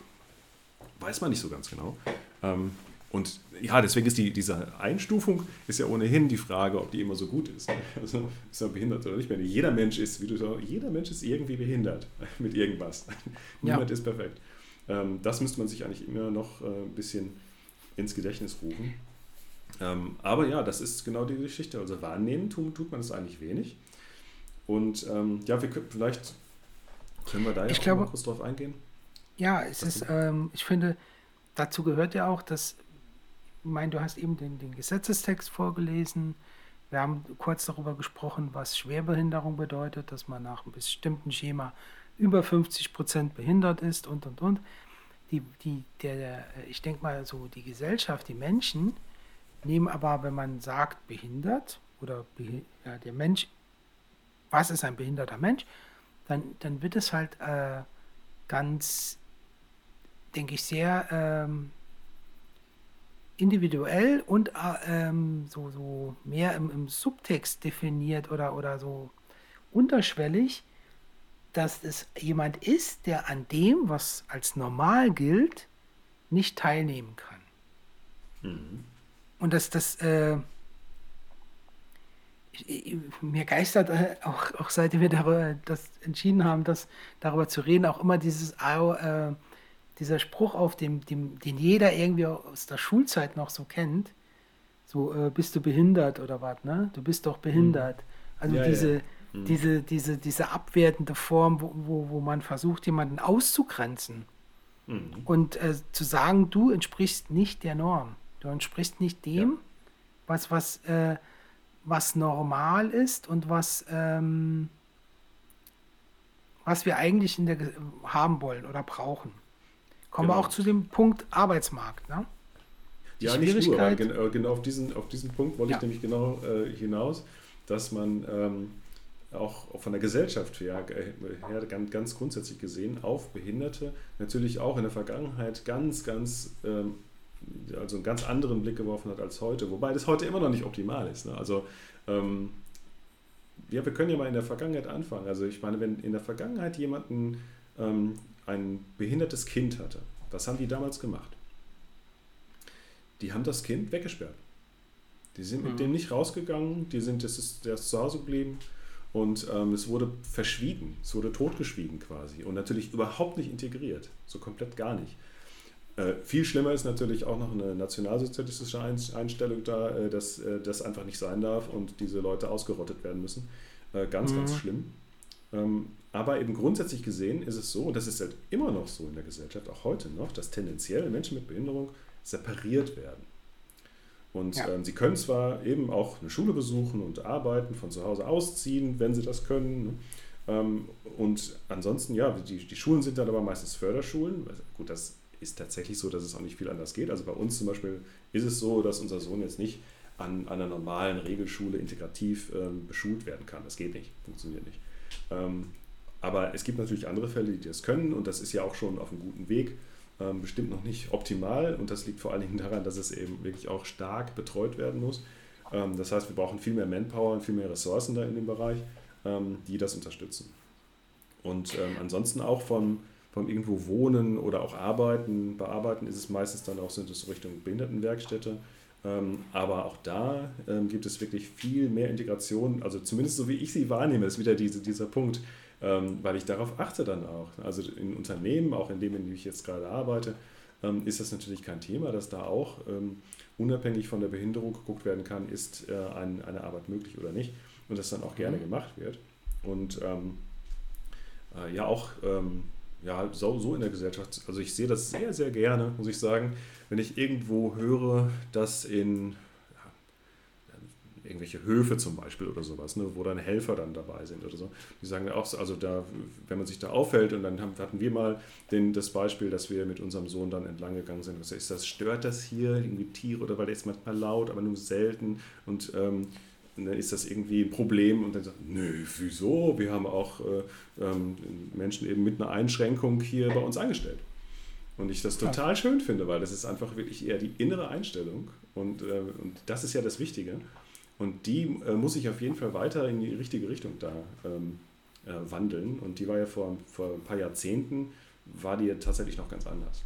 Weiß man nicht so ganz genau. Ähm, und ja, deswegen ist die, diese Einstufung ist ja ohnehin die Frage, ob die immer so gut ist. Also ist er behindert oder nicht. Wenn jeder Mensch ist, wie du sagst, jeder Mensch ist irgendwie behindert mit irgendwas. Niemand ja. ist perfekt. Ähm, das müsste man sich eigentlich immer noch äh, ein bisschen ins Gedächtnis rufen. Ähm, aber ja, das ist genau die Geschichte. Also wahrnehmen tut, tut man es eigentlich wenig. Und ähm, ja, wir können, vielleicht können wir da ja ich auch glaube, mal kurz drauf eingehen. Ja, es ist, ähm, ich finde, dazu gehört ja auch, dass, ich meine, du hast eben den, den Gesetzestext vorgelesen. Wir haben kurz darüber gesprochen, was Schwerbehinderung bedeutet, dass man nach einem bestimmten Schema über 50 Prozent behindert ist und und und. Die, die, der, ich denke mal, so die Gesellschaft, die Menschen, nehmen aber, wenn man sagt behindert oder ja, der Mensch, was ist ein behinderter Mensch, dann, dann wird es halt äh, ganz, denke ich, sehr ähm, individuell und äh, ähm, so, so mehr im, im, Subtext definiert oder, oder so unterschwellig, dass es jemand ist, der an dem, was als normal gilt, nicht teilnehmen kann. Mhm. Und das, das, äh, mir geistert äh, auch, auch seit wir darüber, das entschieden haben, das, darüber zu reden, auch immer dieses, äh, dieser Spruch auf, dem, dem, den jeder irgendwie aus der Schulzeit noch so kennt. So, äh, bist du behindert oder was, ne? Du bist doch behindert. Mhm. Also ja, diese, ja. Mhm. diese, diese, diese abwertende Form, wo, wo, wo man versucht, jemanden auszugrenzen. Mhm. Und äh, zu sagen, du entsprichst nicht der Norm. Du entsprichst nicht dem, ja. was, was, äh, was normal ist und was, ähm, was wir eigentlich in der, haben wollen oder brauchen. Kommen genau. wir auch zu dem Punkt Arbeitsmarkt. Ne? Die ja, nicht nur, aber genau, genau auf, diesen, auf diesen Punkt wollte ja. ich nämlich genau äh, hinaus, dass man ähm, auch von der Gesellschaft her, her ganz, ganz, grundsätzlich gesehen auf Behinderte natürlich auch in der Vergangenheit ganz, ganz ähm, also einen ganz anderen Blick geworfen hat als heute, wobei das heute immer noch nicht optimal ist. Ne? Also ähm, ja, wir können ja mal in der Vergangenheit anfangen. Also ich meine, wenn in der Vergangenheit jemanden ähm, ein behindertes Kind hatte, was haben die damals gemacht? Die haben das Kind weggesperrt. Die sind mhm. mit dem nicht rausgegangen, die sind, das ist, der ist zu Hause geblieben und ähm, es wurde verschwiegen, es wurde totgeschwiegen quasi und natürlich überhaupt nicht integriert, so komplett gar nicht. Äh, viel schlimmer ist natürlich auch noch eine nationalsozialistische Einstellung da, äh, dass äh, das einfach nicht sein darf und diese Leute ausgerottet werden müssen. Äh, ganz, mhm. ganz schlimm. Ähm, aber eben grundsätzlich gesehen ist es so, und das ist halt immer noch so in der Gesellschaft, auch heute noch, dass tendenziell Menschen mit Behinderung separiert werden. Und ja. ähm, sie können zwar eben auch eine Schule besuchen und arbeiten, von zu Hause ausziehen, wenn sie das können. Ne? Ähm, und ansonsten, ja, die, die Schulen sind dann aber meistens Förderschulen. Gut, das ist tatsächlich so, dass es auch nicht viel anders geht. Also bei uns zum Beispiel ist es so, dass unser Sohn jetzt nicht an, an einer normalen Regelschule integrativ ähm, beschult werden kann. Das geht nicht, funktioniert nicht. Ähm, aber es gibt natürlich andere Fälle, die das können und das ist ja auch schon auf einem guten Weg. ähm, bestimmt noch nicht optimal und das liegt vor allen Dingen daran, dass es eben wirklich auch stark betreut werden muss. Ähm, das heißt, wir brauchen viel mehr Manpower und viel mehr Ressourcen da in dem Bereich, ähm, die das unterstützen. Und ähm, ansonsten auch vom, vom irgendwo Wohnen oder auch Arbeiten, Bearbeiten ist es meistens dann auch, es Richtung Behindertenwerkstätte. Ähm, aber auch da ähm, gibt es wirklich viel mehr Integration, also zumindest so wie ich sie wahrnehme, ist wieder diese, dieser Punkt, weil ich darauf achte dann auch. Also in Unternehmen, auch in dem, in dem ich jetzt gerade arbeite, ähm, ist das natürlich kein Thema, dass da auch ähm, unabhängig von der Behinderung geguckt werden kann, ist äh, ein, eine Arbeit möglich oder nicht und das dann auch gerne mhm. gemacht wird. Und ähm, äh, ja, auch ja, so, so in der Gesellschaft. Also ich sehe das sehr, sehr gerne, muss ich sagen, wenn ich irgendwo höre, dass in irgendwelche Höfe zum Beispiel oder sowas, ne, wo dann Helfer dann dabei sind oder so. Die sagen auch, also da, wenn man sich da aufhält und dann haben, hatten wir mal den, das Beispiel, dass wir mit unserem Sohn dann entlang gegangen sind. Also ist das, stört das hier irgendwie Tiere oder weil der ist manchmal laut, aber nur selten und ähm, dann ist das irgendwie ein Problem und dann sagt, nö, wieso? Wir haben auch äh, ähm, Menschen eben mit einer Einschränkung hier bei uns angestellt. Und ich das total schön finde, weil das ist einfach wirklich eher die innere Einstellung und, äh, und das ist ja das Wichtige. Und die äh, muss ich auf jeden Fall weiter in die richtige Richtung da ähm, äh, wandeln. Und die war ja vor, vor ein paar Jahrzehnten, war die ja tatsächlich noch ganz anders.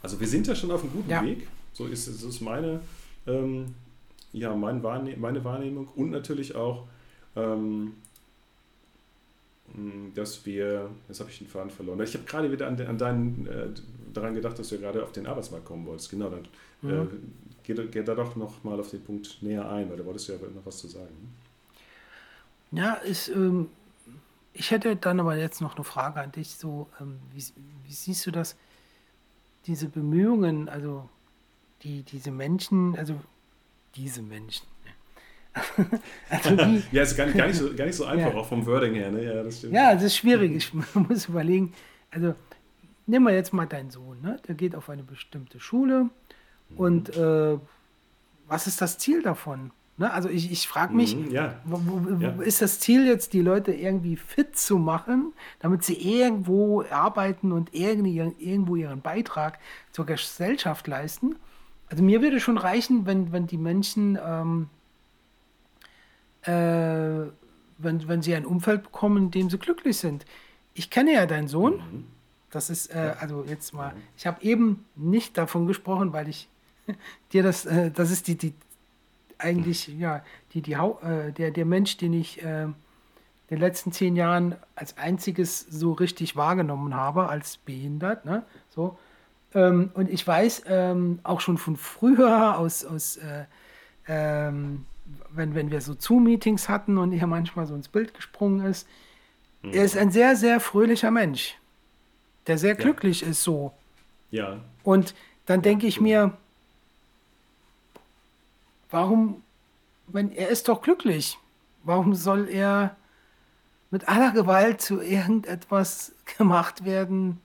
Also wir sind ja schon auf einem guten ja. Weg. So ist, so ist meine, ähm, ja, mein Wahrne meine Wahrnehmung. Und natürlich auch, ähm, dass wir, jetzt habe ich den Faden verloren. Ich habe gerade wieder an, an deinen, äh, daran gedacht, dass du gerade auf den Arbeitsmarkt kommen wolltest. Genau, dann äh, mhm. Geh, geh da doch noch mal auf den Punkt näher ein, weil da wolltest du ja noch was zu sagen. Ja, ich, ähm, ich hätte dann aber jetzt noch eine Frage an dich. So, ähm, wie, wie, siehst du das, diese Bemühungen, also die, diese Menschen, also diese Menschen. also die, ja, ist gar nicht, gar nicht, so, gar nicht so einfach, ja. auch vom Wording her. Ne? Ja, das stimmt. Ja, das ist schwierig. Ich muss überlegen. Also, nimm mal jetzt mal deinen Sohn. Ne? Der geht auf eine bestimmte Schule und äh, was ist das Ziel davon? Ne? Also ich, ich frage mich, mhm, ja. Wo, wo, ja. ist das Ziel jetzt, die Leute irgendwie fit zu machen, damit sie irgendwo arbeiten und irgendwie, irgendwo ihren Beitrag zur Gesellschaft leisten? Also mir würde schon reichen, wenn, wenn die Menschen, ähm, äh, wenn, wenn sie ein Umfeld bekommen, in dem sie glücklich sind. Ich kenne ja deinen Sohn. Mhm. Das ist, äh, also jetzt mal, ich habe eben nicht davon gesprochen, weil ich dir das, äh, das ist die, die eigentlich, ja, die, die, äh, der, der Mensch, den ich äh, in den letzten zehn Jahren als einziges so richtig wahrgenommen habe, als behindert, ne? So. Ähm, und ich weiß ähm, auch schon von früher aus, aus äh, ähm, wenn, wenn wir so Zoom-Meetings hatten und er manchmal so ins Bild gesprungen ist, mhm. er ist ein sehr, sehr fröhlicher Mensch, der sehr glücklich ja. ist so. Ja. Und dann denke ich mir, Warum, wenn er ist doch glücklich, warum soll er mit aller Gewalt zu irgendetwas gemacht werden,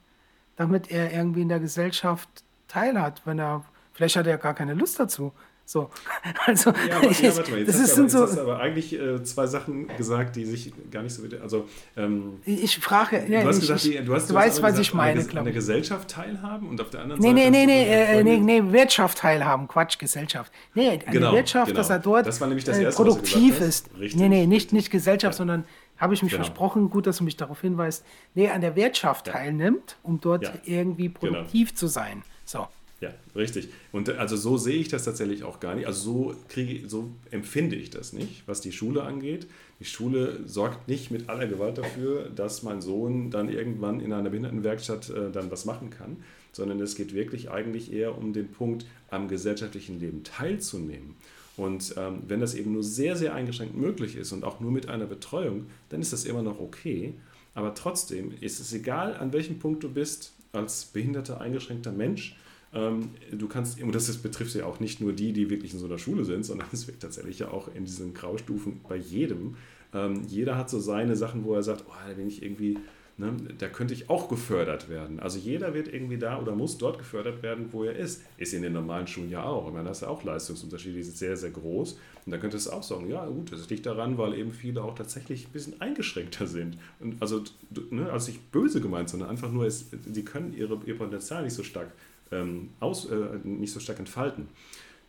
damit er irgendwie in der Gesellschaft teilhat, wenn er, vielleicht hat er gar keine Lust dazu. So, also ja, aber, ich, ja, warte mal, jetzt, das hast, aber, so, hast aber eigentlich äh, zwei Sachen gesagt, die sich gar nicht so also ähm, ich frage, ja, du hast ich, gesagt, die, du, hast, du, du weißt, was gesagt, ich meine, an der Gesellschaft teilhaben und auf der anderen nee, Seite nee, nee, nee, nee, nee, Wirtschaft teilhaben, Quatsch, Gesellschaft. Nee, an genau, der Wirtschaft, genau. dass er dort das das äh, erste, produktiv ist. Richtig, nee, nee, nicht, nicht Gesellschaft, ja. sondern habe ich mich genau. versprochen, gut, dass du mich darauf hinweist, nee, an der Wirtschaft teilnimmt, um dort irgendwie genau. produktiv zu sein. So. Ja, richtig. Und also so sehe ich das tatsächlich auch gar nicht. Also so kriege so empfinde ich das nicht, was die Schule angeht. Die Schule sorgt nicht mit aller Gewalt dafür, dass mein Sohn dann irgendwann in einer Behindertenwerkstatt äh, dann was machen kann, sondern es geht wirklich eigentlich eher um den Punkt, am gesellschaftlichen Leben teilzunehmen. Und ähm, wenn das eben nur sehr, sehr eingeschränkt möglich ist und auch nur mit einer Betreuung, dann ist das immer noch okay. Aber trotzdem ist es egal, an welchem Punkt du bist als behinderter, eingeschränkter Mensch, ähm, du kannst, und das betrifft ja auch nicht nur die, die wirklich in so einer Schule sind, sondern es wird tatsächlich ja auch in diesen Graustufen bei jedem. Ähm, jeder hat so seine Sachen, wo er sagt, oh, da bin ich irgendwie Ne? Da könnte ich auch gefördert werden. Also jeder wird irgendwie da oder muss dort gefördert werden, wo er ist. Ist in den normalen Schulen ja auch. Ich meine, da ist ja auch Leistungsunterschiede, die sind sehr, sehr groß. Und da könnte es auch sagen, ja gut, das liegt daran, weil eben viele auch tatsächlich ein bisschen eingeschränkter sind. Und also, ne, also nicht böse gemeint, sondern einfach nur, sie können ihre, ihr Potenzial nicht so stark ähm, aus, äh, nicht so stark entfalten.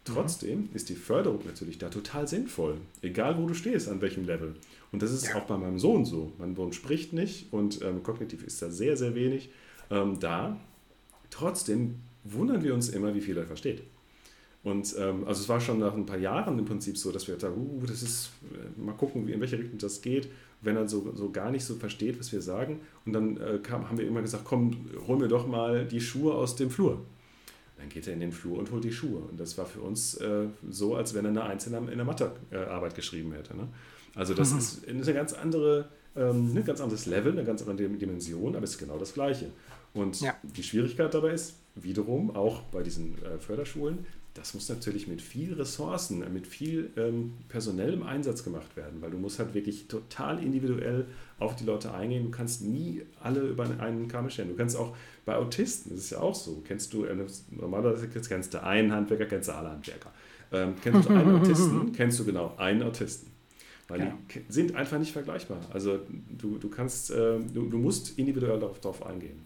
Trotzdem ist die Förderung natürlich da total sinnvoll, egal wo du stehst, an welchem Level. Und das ist ja. auch bei meinem Sohn so. Mein Sohn spricht nicht und ähm, kognitiv ist da sehr, sehr wenig ähm, da. Trotzdem wundern wir uns immer, wie viel er versteht. Und ähm, also es war schon nach ein paar Jahren im Prinzip so, dass wir da, uh, das ist, äh, mal gucken, wie, in welche Richtung das geht, wenn er so, so gar nicht so versteht, was wir sagen. Und dann äh, kam, haben wir immer gesagt, komm, hol mir doch mal die Schuhe aus dem Flur. Dann geht er in den Flur und holt die Schuhe. Und das war für uns äh, so, als wenn er eine Einzelne in der Mathearbeit geschrieben hätte. Ne? Also das mhm. ist, ist eine ganz andere, ähm, ein ganz anderes Level, eine ganz andere Dimension, aber es ist genau das Gleiche. Und ja. die Schwierigkeit dabei ist, wiederum auch bei diesen äh, Förderschulen, das muss natürlich mit viel Ressourcen, mit viel ähm, personellem Einsatz gemacht werden, weil du musst halt wirklich total individuell auf die Leute eingehen. Du kannst nie alle über einen Kamm stellen. Du kannst auch bei Autisten, das ist ja auch so, kennst du, äh, normalerweise kennst du einen Handwerker, kennst du alle Handwerker. Ähm, kennst du einen Autisten, kennst du genau einen Autisten. Weil ja. die sind einfach nicht vergleichbar. Also du, du kannst, äh, du, du musst individuell darauf, darauf eingehen.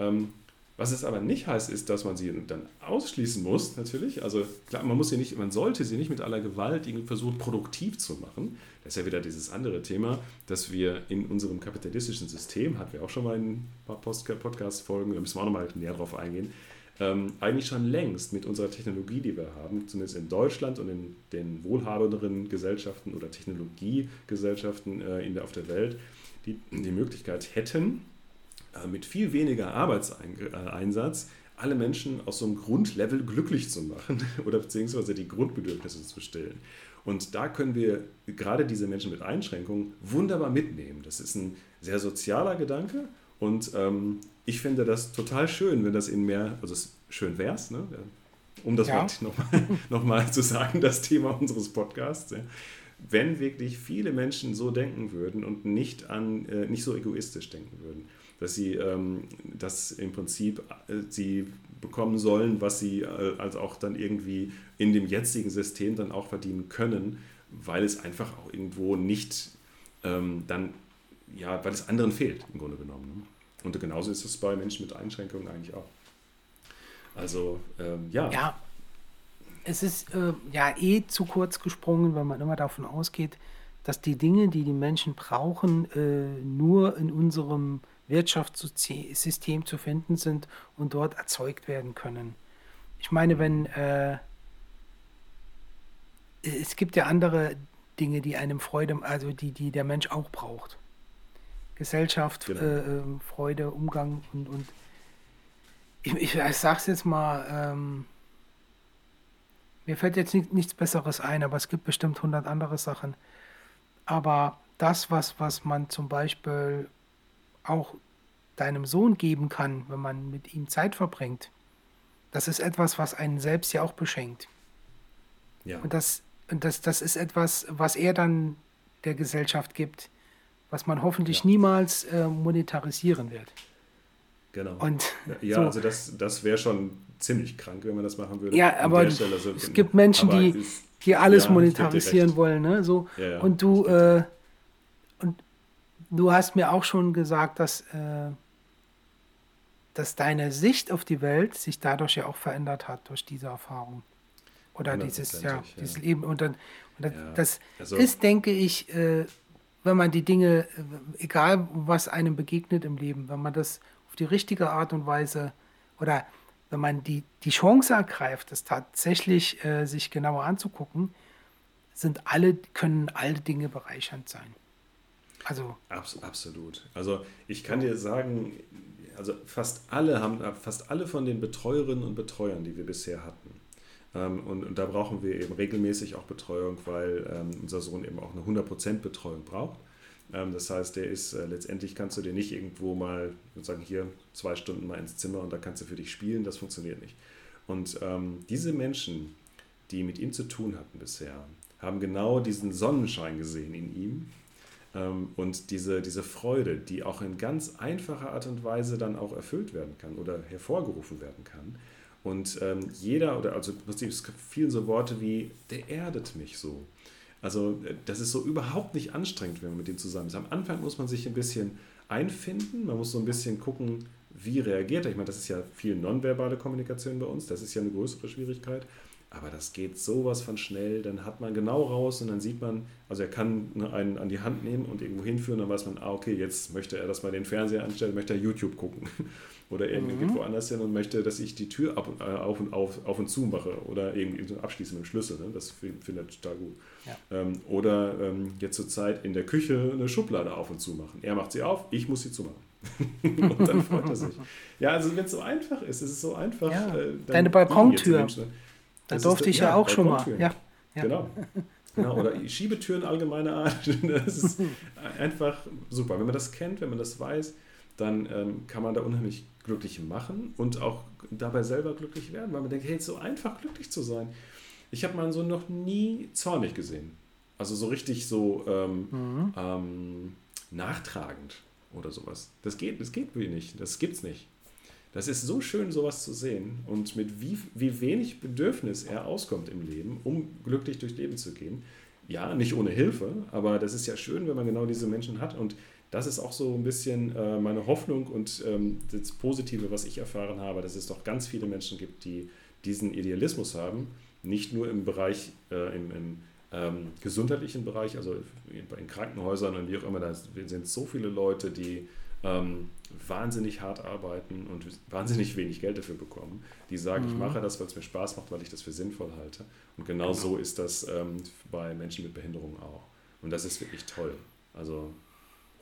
Ähm, was es aber nicht heißt, ist, dass man sie dann ausschließen muss, natürlich. Also klar, man muss sie nicht, man sollte sie nicht mit aller Gewalt irgendwie versuchen, produktiv zu machen. Das ist ja wieder dieses andere Thema, dass wir in unserem kapitalistischen System, hatten wir auch schon mal in ein paar Podcast-Folgen, da müssen wir auch nochmal näher drauf eingehen, ähm, eigentlich schon längst mit unserer Technologie, die wir haben, zumindest in Deutschland und in den wohlhabenderen Gesellschaften oder Technologiegesellschaften äh, in der, auf der Welt, die die Möglichkeit hätten, mit viel weniger Arbeitseinsatz alle Menschen aus so einem Grundlevel glücklich zu machen oder beziehungsweise die Grundbedürfnisse zu stillen. Und da können wir gerade diese Menschen mit Einschränkungen wunderbar mitnehmen. Das ist ein sehr sozialer Gedanke und ähm, ich finde das total schön, wenn das in mehr, also schön wäre es, ne? um das ja. nochmal noch mal zu sagen, das Thema unseres Podcasts. Ja? Wenn wirklich viele Menschen so denken würden und nicht, an, äh, nicht so egoistisch denken würden dass sie ähm, dass im Prinzip äh, sie bekommen sollen, was sie äh, also auch dann irgendwie in dem jetzigen System dann auch verdienen können, weil es einfach auch irgendwo nicht ähm, dann, ja, weil es anderen fehlt im Grunde genommen. Ne? Und genauso ist es bei Menschen mit Einschränkungen eigentlich auch. Also, ähm, ja. Ja, es ist äh, ja eh zu kurz gesprungen, weil man immer davon ausgeht, dass die Dinge, die die Menschen brauchen, äh, nur in unserem Wirtschaftssystem zu finden sind und dort erzeugt werden können. Ich meine, wenn äh, es gibt ja andere Dinge, die einem Freude, also die, die der Mensch auch braucht. Gesellschaft, genau. äh, ähm, Freude, Umgang und, und ich, ich, ich sag's jetzt mal, ähm, mir fällt jetzt nicht, nichts Besseres ein, aber es gibt bestimmt hundert andere Sachen. Aber das, was, was man zum Beispiel auch deinem Sohn geben kann, wenn man mit ihm Zeit verbringt, das ist etwas, was einen selbst ja auch beschenkt. Ja. Und, das, und das, das ist etwas, was er dann der Gesellschaft gibt, was man hoffentlich ja. niemals äh, monetarisieren wird. Genau. Und ja, so. also das, das wäre schon ziemlich krank, wenn man das machen würde. Ja, aber also, es gibt Menschen, die, die alles ja, monetarisieren wollen. Ne? So, ja, und du, äh, und du hast mir auch schon gesagt, dass, äh, dass deine Sicht auf die Welt sich dadurch ja auch verändert hat, durch diese Erfahrung. Oder dieses, ja, dieses Leben. Und, dann, und das also, ist, denke ich, äh, wenn man die Dinge, äh, egal was einem begegnet im Leben, wenn man das auf die richtige Art und Weise oder wenn man die, die Chance ergreift, das tatsächlich äh, sich genauer anzugucken, sind alle, können alle Dinge bereichernd sein. Also. Abs absolut. Also ich kann dir sagen, also fast alle haben, fast alle von den Betreuerinnen und Betreuern, die wir bisher hatten, ähm, und, und, da brauchen wir eben regelmäßig auch Betreuung, weil ähm, unser Sohn eben auch eine 100% Betreuung braucht. Ähm, das heißt, der ist äh, letztendlich kannst du dir nicht irgendwo mal sagen, hier zwei Stunden mal ins Zimmer und da kannst du für dich spielen, das funktioniert nicht. Und ähm, diese Menschen, die mit ihm zu tun hatten bisher, haben genau diesen Sonnenschein gesehen in ihm Ähm, und diese, diese Freude, die auch in ganz einfacher Art und Weise dann auch erfüllt werden kann oder hervorgerufen werden kann. Und ähm, jeder, oder also es vielen so Worte wie, der erdet mich so. Also äh, das ist so überhaupt nicht anstrengend, wenn man mit dem zusammen ist. Am Anfang muss man sich ein bisschen einfinden, man muss so ein bisschen gucken, wie reagiert er. Ich meine, das ist ja viel nonverbale Kommunikation bei uns, das ist ja eine größere Schwierigkeit. Aber das geht sowas von schnell, dann hat man genau raus und dann sieht man, also er kann ne, einen an die Hand nehmen und irgendwo hinführen, dann weiß man, ah, okay, jetzt möchte er, dass man den Fernseher anstellt, möchte er YouTube gucken. Oder irgendwie mhm. woanders hin und möchte, dass ich die Tür ab und, äh, auf, und auf, auf und zu mache oder irgendwie so abschließe mit dem Schlüssel. Ne? Das findet er total gut. Ja. Ähm, oder ähm, jetzt zur Zeit in der Küche eine Schublade auf und zu machen. Er macht sie auf, ich muss sie zumachen. und dann freut er sich. Ja, also wenn es so einfach ist, es ist so einfach. Ja. Äh, Deine Balkontür. Da durfte ich ja, ja auch schon mal. Ja. ja. Genau. genau. Oder Schiebetüren allgemeiner Art. Das ist einfach super. Wenn man das kennt, wenn man das weiß, dann ähm, kann man da unheimlich glücklich machen und auch dabei selber glücklich werden, weil man denkt, hey, es ist so einfach glücklich zu sein. Ich habe meinen Sohn noch nie zornig gesehen. Also so richtig so ähm, mhm. ähm, nachtragend oder sowas. Das geht, das geht nicht. Das gibt's nicht. Das ist so schön, sowas zu sehen und mit wie, wie wenig Bedürfnis er auskommt im Leben, um glücklich durchs Leben zu gehen. Ja, nicht ohne Hilfe, aber das ist ja schön, wenn man genau diese Menschen hat. Und das ist auch so ein bisschen äh, meine Hoffnung und ähm, das Positive, was ich erfahren habe, dass es doch ganz viele Menschen gibt, die diesen Idealismus haben, nicht nur im Bereich, äh, im, im ähm, gesundheitlichen Bereich, also in Krankenhäusern und wie auch immer, da sind so viele Leute, die ähm, wahnsinnig hart arbeiten und wahnsinnig wenig Geld dafür bekommen, die sagen, mhm. ich mache das, weil es mir Spaß macht, weil ich das für sinnvoll halte. Und genau, genau. so ist das ähm, bei Menschen mit Behinderungen auch. Und das ist wirklich toll. Also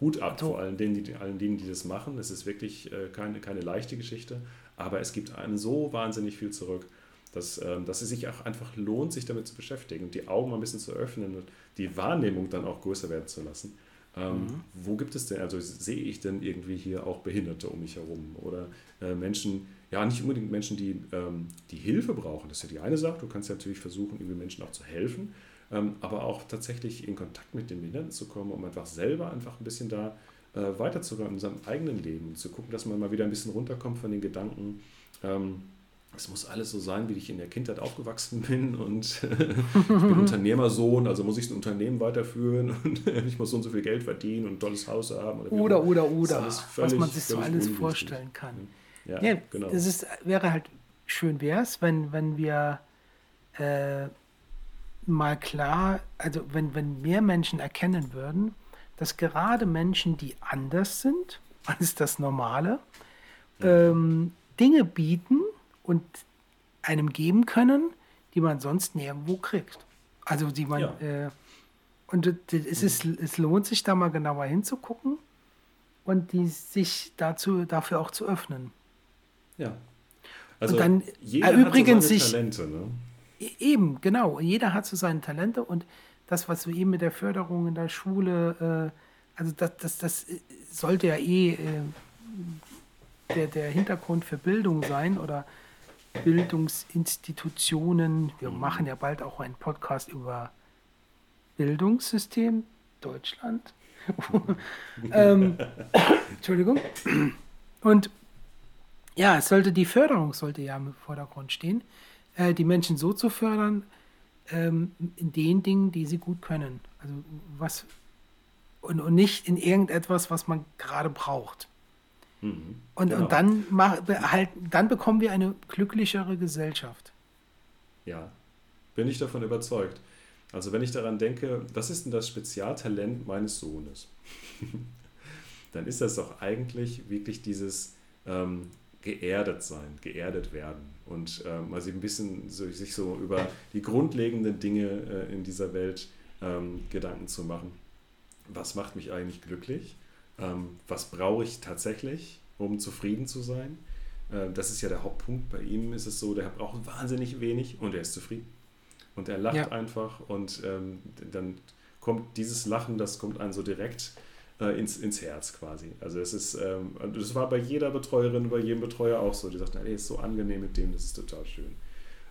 Hut ab vor allen denen, die, allen denen, die das machen. Es ist wirklich äh, keine, keine leichte Geschichte, aber es gibt einem so wahnsinnig viel zurück, dass, ähm, dass es sich auch einfach lohnt, sich damit zu beschäftigen und die Augen mal ein bisschen zu öffnen und die Wahrnehmung dann auch größer werden zu lassen. Ähm, mhm. Wo gibt es denn, also sehe ich denn irgendwie hier auch Behinderte um mich herum? Oder äh, Menschen, ja nicht unbedingt Menschen, die, ähm, die Hilfe brauchen, das ist ja die eine Sache, du kannst ja natürlich versuchen, irgendwie Menschen auch zu helfen, ähm, aber auch tatsächlich in Kontakt mit den Behinderten zu kommen, um einfach selber einfach ein bisschen da äh, weiterzukommen in seinem eigenen Leben, zu gucken, dass man mal wieder ein bisschen runterkommt von den Gedanken, ähm, es muss alles so sein, wie ich in der Kindheit aufgewachsen bin und ich bin Unternehmersohn, also muss ich ein Unternehmen weiterführen und ich muss so und so viel Geld verdienen und ein tolles Haus haben. Oder, oder, oder, oder, völlig, was man sich so alles vorstellen kann. Ja, ja genau. Es ist, wäre halt schön wäre es, wenn, wenn wir äh, mal klar, also wenn, wenn mehr Menschen erkennen würden, dass gerade Menschen, die anders sind als das Normale, ähm, Dinge bieten, und einem geben können, die man sonst nirgendwo kriegt. Also die man ja. äh, und es, ist, es lohnt sich da mal genauer hinzugucken und die sich dazu dafür auch zu öffnen. Ja. Also und dann jeder übrigens so seine Talente, ne? E, eben, genau. Jeder hat so seine Talente und das, was wir eben mit der Förderung in der Schule, äh, also das, das, das sollte ja eh äh, der, der Hintergrund für Bildung sein oder Bildungsinstitutionen. Wir machen ja bald auch einen Podcast über Bildungssystem Deutschland. ähm, Entschuldigung. Und ja, es sollte die Förderung sollte ja im Vordergrund stehen, äh, die Menschen so zu fördern ähm, in den Dingen, die sie gut können. Also was und, und nicht in irgendetwas, was man gerade braucht. Mhm. Und, genau. und dann, mach, halt, dann bekommen wir eine glücklichere Gesellschaft. Ja, bin ich davon überzeugt. Also wenn ich daran denke, was ist denn das Spezialtalent meines Sohnes? dann ist das doch eigentlich wirklich dieses ähm, geerdet sein, geerdet werden und ähm, mal sich ein bisschen so, sich so über die grundlegenden Dinge äh, in dieser Welt ähm, Gedanken zu machen. Was macht mich eigentlich glücklich? Ähm, was brauche ich tatsächlich, um zufrieden zu sein? Äh, das ist ja der Hauptpunkt. Bei ihm ist es so, der braucht wahnsinnig wenig und er ist zufrieden. Und er lacht ja. einfach und ähm, dann kommt dieses Lachen, das kommt einem so direkt äh, ins, ins Herz quasi. Also es ist, ähm, das war bei jeder Betreuerin, bei jedem Betreuer auch so. Die sagt, er ist so angenehm mit dem, das ist total schön.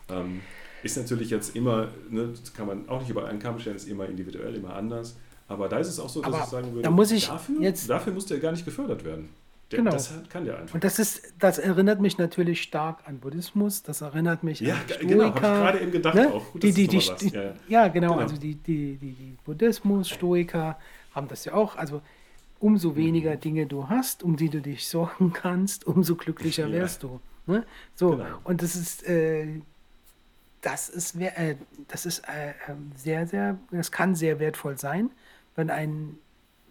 Ähm, ist natürlich jetzt immer, ne, kann man auch nicht über einen Kamm stellen, ist immer individuell, immer anders. Aber da ist es auch so, dass Aber ich sagen würde, da muss ich dafür, jetzt, dafür muss der gar nicht gefördert werden. Der, genau. Das kann der einfach. Und das ist, das erinnert mich natürlich stark an Buddhismus, das erinnert mich ja, an Stoiker. genau, habe ich gerade eben gedacht ne? auch. Gut, die, die, die, ja, ja. ja, genau, Genau. also die, die, die, die Buddhismus, Stoiker haben das ja auch. Also umso weniger Dinge du hast, um die du dich sorgen kannst, umso glücklicher wärst du. Ne? So, Genau. und das ist, äh, das ist, äh, das ist äh, ähm, sehr, sehr, das kann sehr wertvoll sein, wenn ein,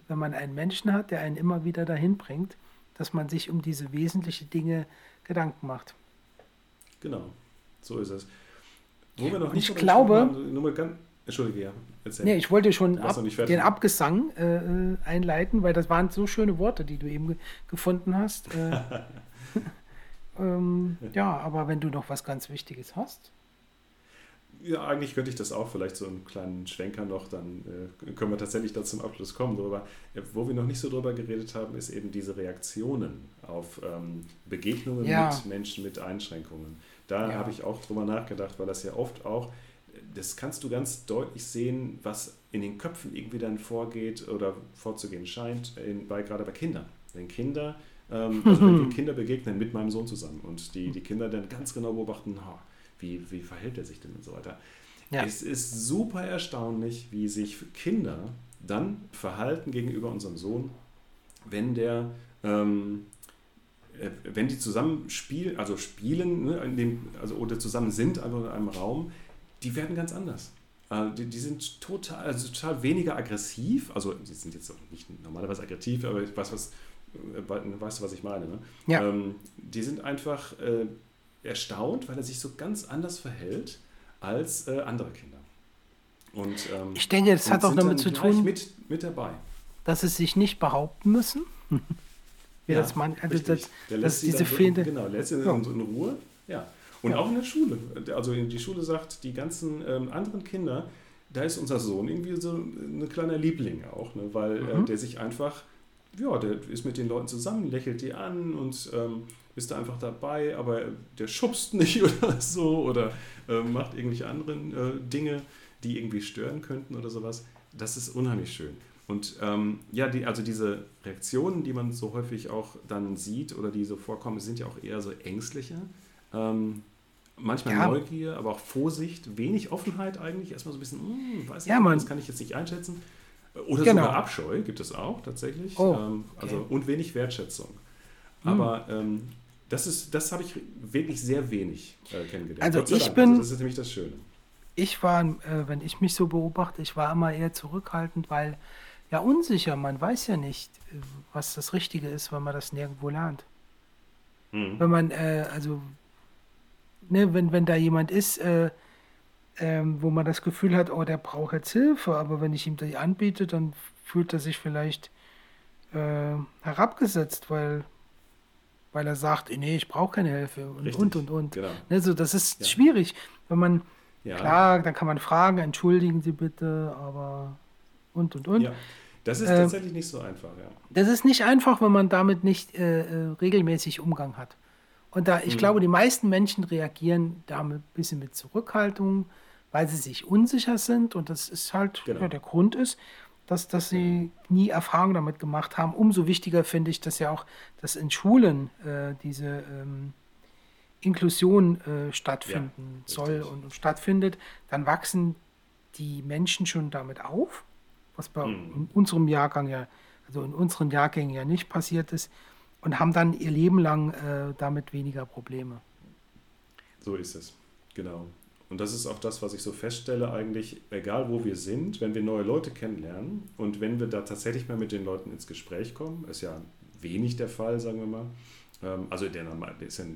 wenn man einen Menschen hat, der einen immer wieder dahin bringt, dass man sich um diese wesentlichen Dinge Gedanken macht. Genau, so ist es. Wo wir noch Und nicht ich glaube- haben, nur mal ganz, Entschuldige, ja, erzähl. Nee, ich wollte schon ab, den Abgesang äh, äh, einleiten, weil das waren so schöne Worte, die du eben ge gefunden hast. Äh, ähm, ja, aber wenn du noch was ganz Wichtiges hast. Ja, eigentlich könnte ich das auch vielleicht so einen kleinen Schwenker noch, dann äh, können wir tatsächlich da zum Abschluss kommen. Drüber. Ja, wo wir noch nicht so drüber geredet haben, ist eben diese Reaktionen auf ähm, Begegnungen Ja. mit Menschen mit Einschränkungen. Da Ja. habe ich auch drüber nachgedacht, weil das ja oft auch, das kannst du ganz deutlich sehen, was in den Köpfen irgendwie dann vorgeht oder vorzugehen scheint, in, bei, gerade bei Kindern. Wenn Kinder, ähm, also wenn wir Kinder begegnen mit meinem Sohn zusammen und die, die Kinder dann ganz genau beobachten, "Ha, wie, wie verhält er sich denn und so weiter. Ja. Es ist super erstaunlich, wie sich Kinder dann verhalten gegenüber unserem Sohn, wenn der, ähm, äh, wenn die zusammen spielen, also spielen, ne, in dem, also oder zusammen sind, einfach in einem Raum, die werden ganz anders. Äh, Die, die sind total, also total weniger aggressiv. Also sie sind jetzt auch nicht normalerweise aggressiv, aber ich weiß was, äh, weißt du, was ich meine? Ne? Ja. Ähm, die sind einfach äh, erstaunt, weil er sich so ganz anders verhält als äh, andere Kinder. Und, ähm, Ich denke, das hat auch damit zu tun, Mit, mit dabei. dass sie sich nicht behaupten müssen. Wie Ja, das man, also das, Der das diese fehlende. Genau, lässt sie Ja. dann so in Ruhe. Ja. Und Ja. auch in der Schule. Also die Schule sagt, die ganzen ähm, anderen Kinder, da ist unser Sohn irgendwie so ein kleiner Liebling auch, ne? weil äh, Mhm. der sich einfach, ja, der ist mit den Leuten zusammen, lächelt die an und ähm, ist da einfach dabei, aber der schubst nicht oder so oder ähm, macht irgendwelche anderen äh, Dinge, die irgendwie stören könnten oder sowas. Das ist unheimlich schön. Und ähm, ja, die, also diese Reaktionen, die man so häufig auch dann sieht oder die so vorkommen, sind ja auch eher so ängstliche. Ähm, manchmal Ja. Neugier, aber auch Vorsicht, wenig Offenheit eigentlich. Erstmal so ein bisschen, hm, weiß Ja, nicht, das kann ich jetzt nicht einschätzen. Oder Genau. sogar Abscheu gibt es auch tatsächlich. Oh, ähm, also, okay. und wenig Wertschätzung. Hm. Aber ähm, das, ist, das habe ich wirklich sehr wenig äh, kennengelernt. Also ich bin- Also das ist nämlich das Schöne. Ich war, äh, wenn ich mich so beobachte, ich war immer eher zurückhaltend, weil ja unsicher, man weiß ja nicht, äh, was das Richtige ist, wenn man das nirgendwo lernt. Mhm. Wenn man, äh, also, ne, wenn, wenn da jemand ist, äh, ähm, wo man das Gefühl hat, oh, der braucht jetzt Hilfe, aber wenn ich ihm die anbiete, dann fühlt er sich vielleicht äh, herabgesetzt, weil, weil er sagt, nee, ich brauche keine Hilfe und Richtig, und und und. Genau. Ne, so, das ist Ja. schwierig, wenn man, Ja. klar, dann kann man fragen, entschuldigen Sie bitte, aber und und und. Ja. Das ist Ähm, tatsächlich nicht so einfach, ja. Das ist nicht einfach, wenn man damit nicht äh, äh, regelmäßig Umgang hat. Und da, ich Mhm. glaube, die meisten Menschen reagieren damit ein bisschen mit Zurückhaltung, weil sie sich unsicher sind. Und das ist halt Genau. ja, der Grund ist, dass, dass sie nie Erfahrung damit gemacht haben. Umso wichtiger finde ich, dass ja auch, dass in Schulen äh, diese ähm, Inklusion äh, stattfinden Ja, soll und stattfindet. Dann wachsen die Menschen schon damit auf, was bei Mhm. in unserem Jahrgang ja, also in unseren Jahrgängen ja nicht passiert ist, und haben dann ihr Leben lang äh, damit weniger Probleme. So ist es, genau. Und das ist auch das, was ich so feststelle, eigentlich, egal wo wir sind, wenn wir neue Leute kennenlernen und wenn wir da tatsächlich mal mit den Leuten ins Gespräch kommen, ist ja wenig der Fall, sagen wir mal. Ähm, Also der, ist ja,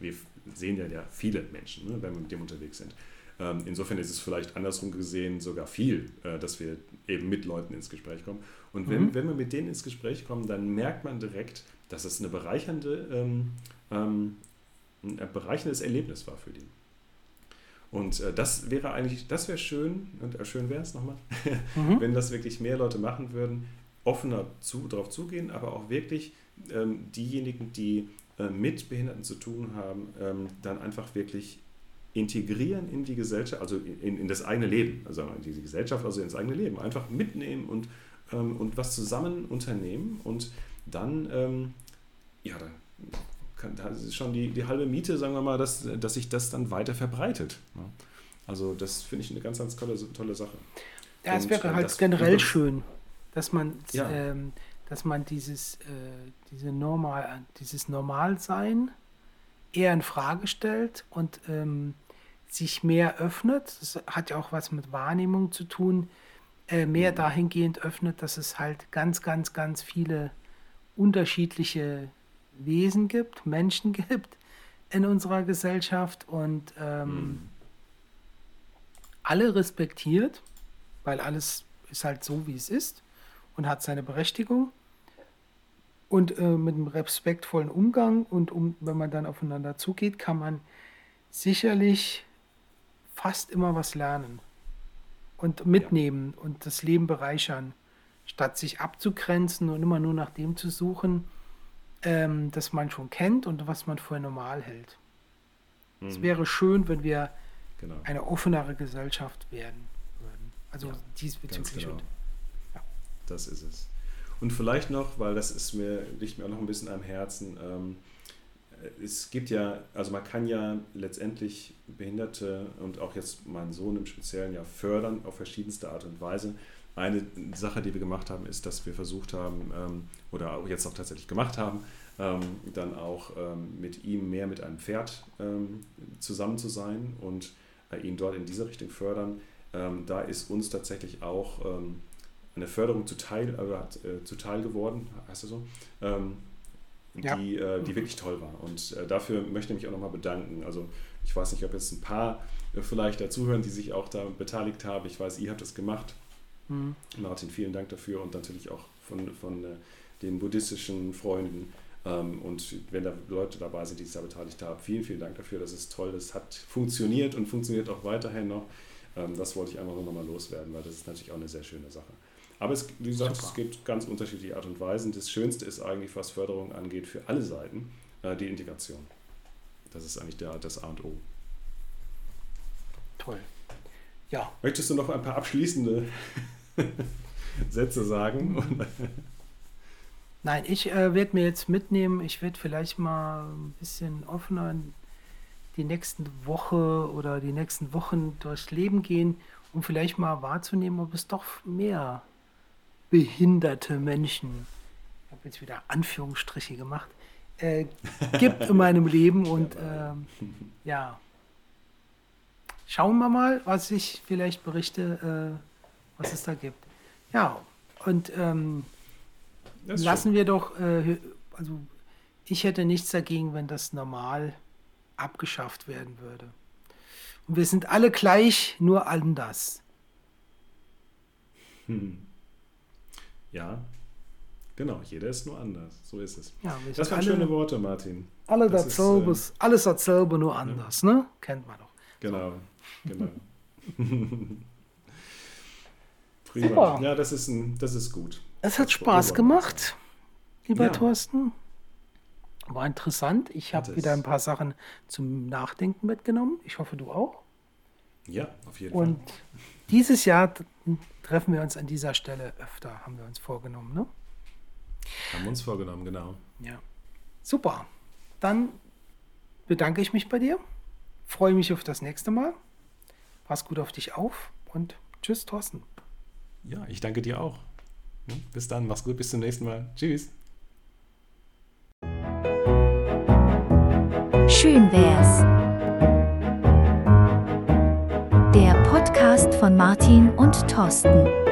wir sehen ja, ja viele Menschen, ne, wenn wir mit dem unterwegs sind. Ähm, Insofern ist es vielleicht andersrum gesehen sogar viel, äh, dass wir eben mit Leuten ins Gespräch kommen. Und wenn, Mhm. wenn wir mit denen ins Gespräch kommen, dann merkt man direkt, dass es eine bereichernde, ähm, ähm, ein bereicherndes Erlebnis war für die. Und äh, das wäre eigentlich, das wäre schön, und äh, schön wäre es nochmal, Mhm. wenn das wirklich mehr Leute machen würden, offener zu, darauf zugehen, aber auch wirklich ähm, diejenigen, die äh, mit Behinderten zu tun haben, ähm, dann einfach wirklich integrieren in die Gesellschaft, also in, in das eigene Leben, also in die Gesellschaft, also ins eigene Leben, einfach mitnehmen und, ähm, und was zusammen unternehmen und dann, ähm, ja, da, kann, da ist schon die, die halbe Miete, sagen wir mal, dass, dass sich das dann weiter verbreitet. Ne? Also das finde ich eine ganz, ganz tolle, tolle Sache. Ja, es wäre äh, halt generell schön, dass man, ja. ähm, dass man dieses, äh, diese Normal, dieses Normalsein eher in Frage stellt und ähm, sich mehr öffnet. Das hat ja auch was mit Wahrnehmung zu tun. Äh, mehr mhm. dahingehend öffnet, dass es halt ganz, ganz, ganz viele unterschiedliche Wesen gibt, Menschen gibt in unserer Gesellschaft und ähm, mhm. alle respektiert, weil alles ist halt so, wie es ist und hat seine Berechtigung. Und äh, mit einem respektvollen Umgang und um, wenn man dann aufeinander zugeht, kann man sicherlich fast immer was lernen und mitnehmen ja. und das Leben bereichern, statt sich abzugrenzen und immer nur nach dem zu suchen, ähm, das man schon kennt und was man für normal hält. Mhm. Es wäre schön, wenn wir genau. eine offenere Gesellschaft werden würden. Also ja, diesbezüglich. Genau. ja. Das ist es. Und vielleicht noch, weil das ist mir, liegt mir auch noch ein bisschen am Herzen, ähm, es gibt ja, also man kann ja letztendlich Behinderte und auch jetzt meinen Sohn im Speziellen ja fördern auf verschiedenste Art und Weise. Eine Sache, die wir gemacht haben, ist, dass wir versucht haben, ähm, oder auch jetzt auch tatsächlich gemacht haben, ähm, dann auch ähm, mit ihm mehr mit einem Pferd ähm, zusammen zu sein und äh, ihn dort in diese Richtung fördern. Ähm, da ist uns tatsächlich auch ähm, eine Förderung zuteil, äh, äh, zuteil geworden, heißt das so, ja. die, äh, die wirklich toll war. Und äh, dafür möchte ich mich auch nochmal bedanken. Also ich weiß nicht, ob jetzt ein paar äh, vielleicht dazuhören, die sich auch da beteiligt haben. Ich weiß, ihr habt das gemacht. Mhm. Martin, vielen Dank dafür und natürlich auch von, von äh, den buddhistischen Freunden. Ähm, und wenn da Leute dabei sind, die sich da beteiligt haben, vielen, vielen Dank dafür. Das ist toll. Das hat funktioniert und funktioniert auch weiterhin noch. Ähm, das wollte ich einfach nur nochmal loswerden, weil das ist natürlich auch eine sehr schöne Sache. Aber es, wie gesagt, Super. es gibt ganz unterschiedliche Art und Weisen. Das Schönste ist eigentlich, was Förderung angeht, für alle Seiten, äh, die Integration. Das ist eigentlich der, das A und O. Toll. Ja. Möchtest du noch ein paar abschließende Sätze sagen? Nein, ich äh, werde mir jetzt mitnehmen, ich werde vielleicht mal ein bisschen offener die nächsten Woche oder die nächsten Wochen durchs Leben gehen, um vielleicht mal wahrzunehmen, ob es doch mehr behinderte Menschen, ich habe jetzt wieder Anführungsstriche gemacht, äh, gibt in meinem Leben. Und äh, ja, schauen wir mal, was ich vielleicht berichte, äh, was es da gibt. Ja, und ähm, lassen wir doch, äh, also ich hätte nichts dagegen, wenn das normal abgeschafft werden würde. Und wir sind alle gleich, nur anders. Hm. Ja, genau, jeder ist nur anders. So ist es. Ja, das waren alle, schöne Worte, Martin. Alle das dasselbe, ist, äh, alles dasselbe, nur anders, ja. ne? Kennt man doch. Genau, so. genau. Prima. Super. Ja, das ist, ein, das ist gut. Es hat Spaß gemacht, lieber ja. Thorsten. War interessant. Ich habe wieder ein paar Sachen zum Nachdenken mitgenommen. Ich hoffe, du auch. Ja, auf jeden Und Fall. Und dieses Jahr treffen wir uns an dieser Stelle öfter, haben wir uns vorgenommen, ne? Haben wir uns vorgenommen, genau. Ja. Super. Dann bedanke ich mich bei dir. Freue mich auf das nächste Mal. Pass gut auf dich auf und tschüss, Thorsten. Ja, ich danke dir auch. Bis dann, mach's gut, bis zum nächsten Mal. Tschüss. Schön wär's. Der Podcast von Martin und Thorsten.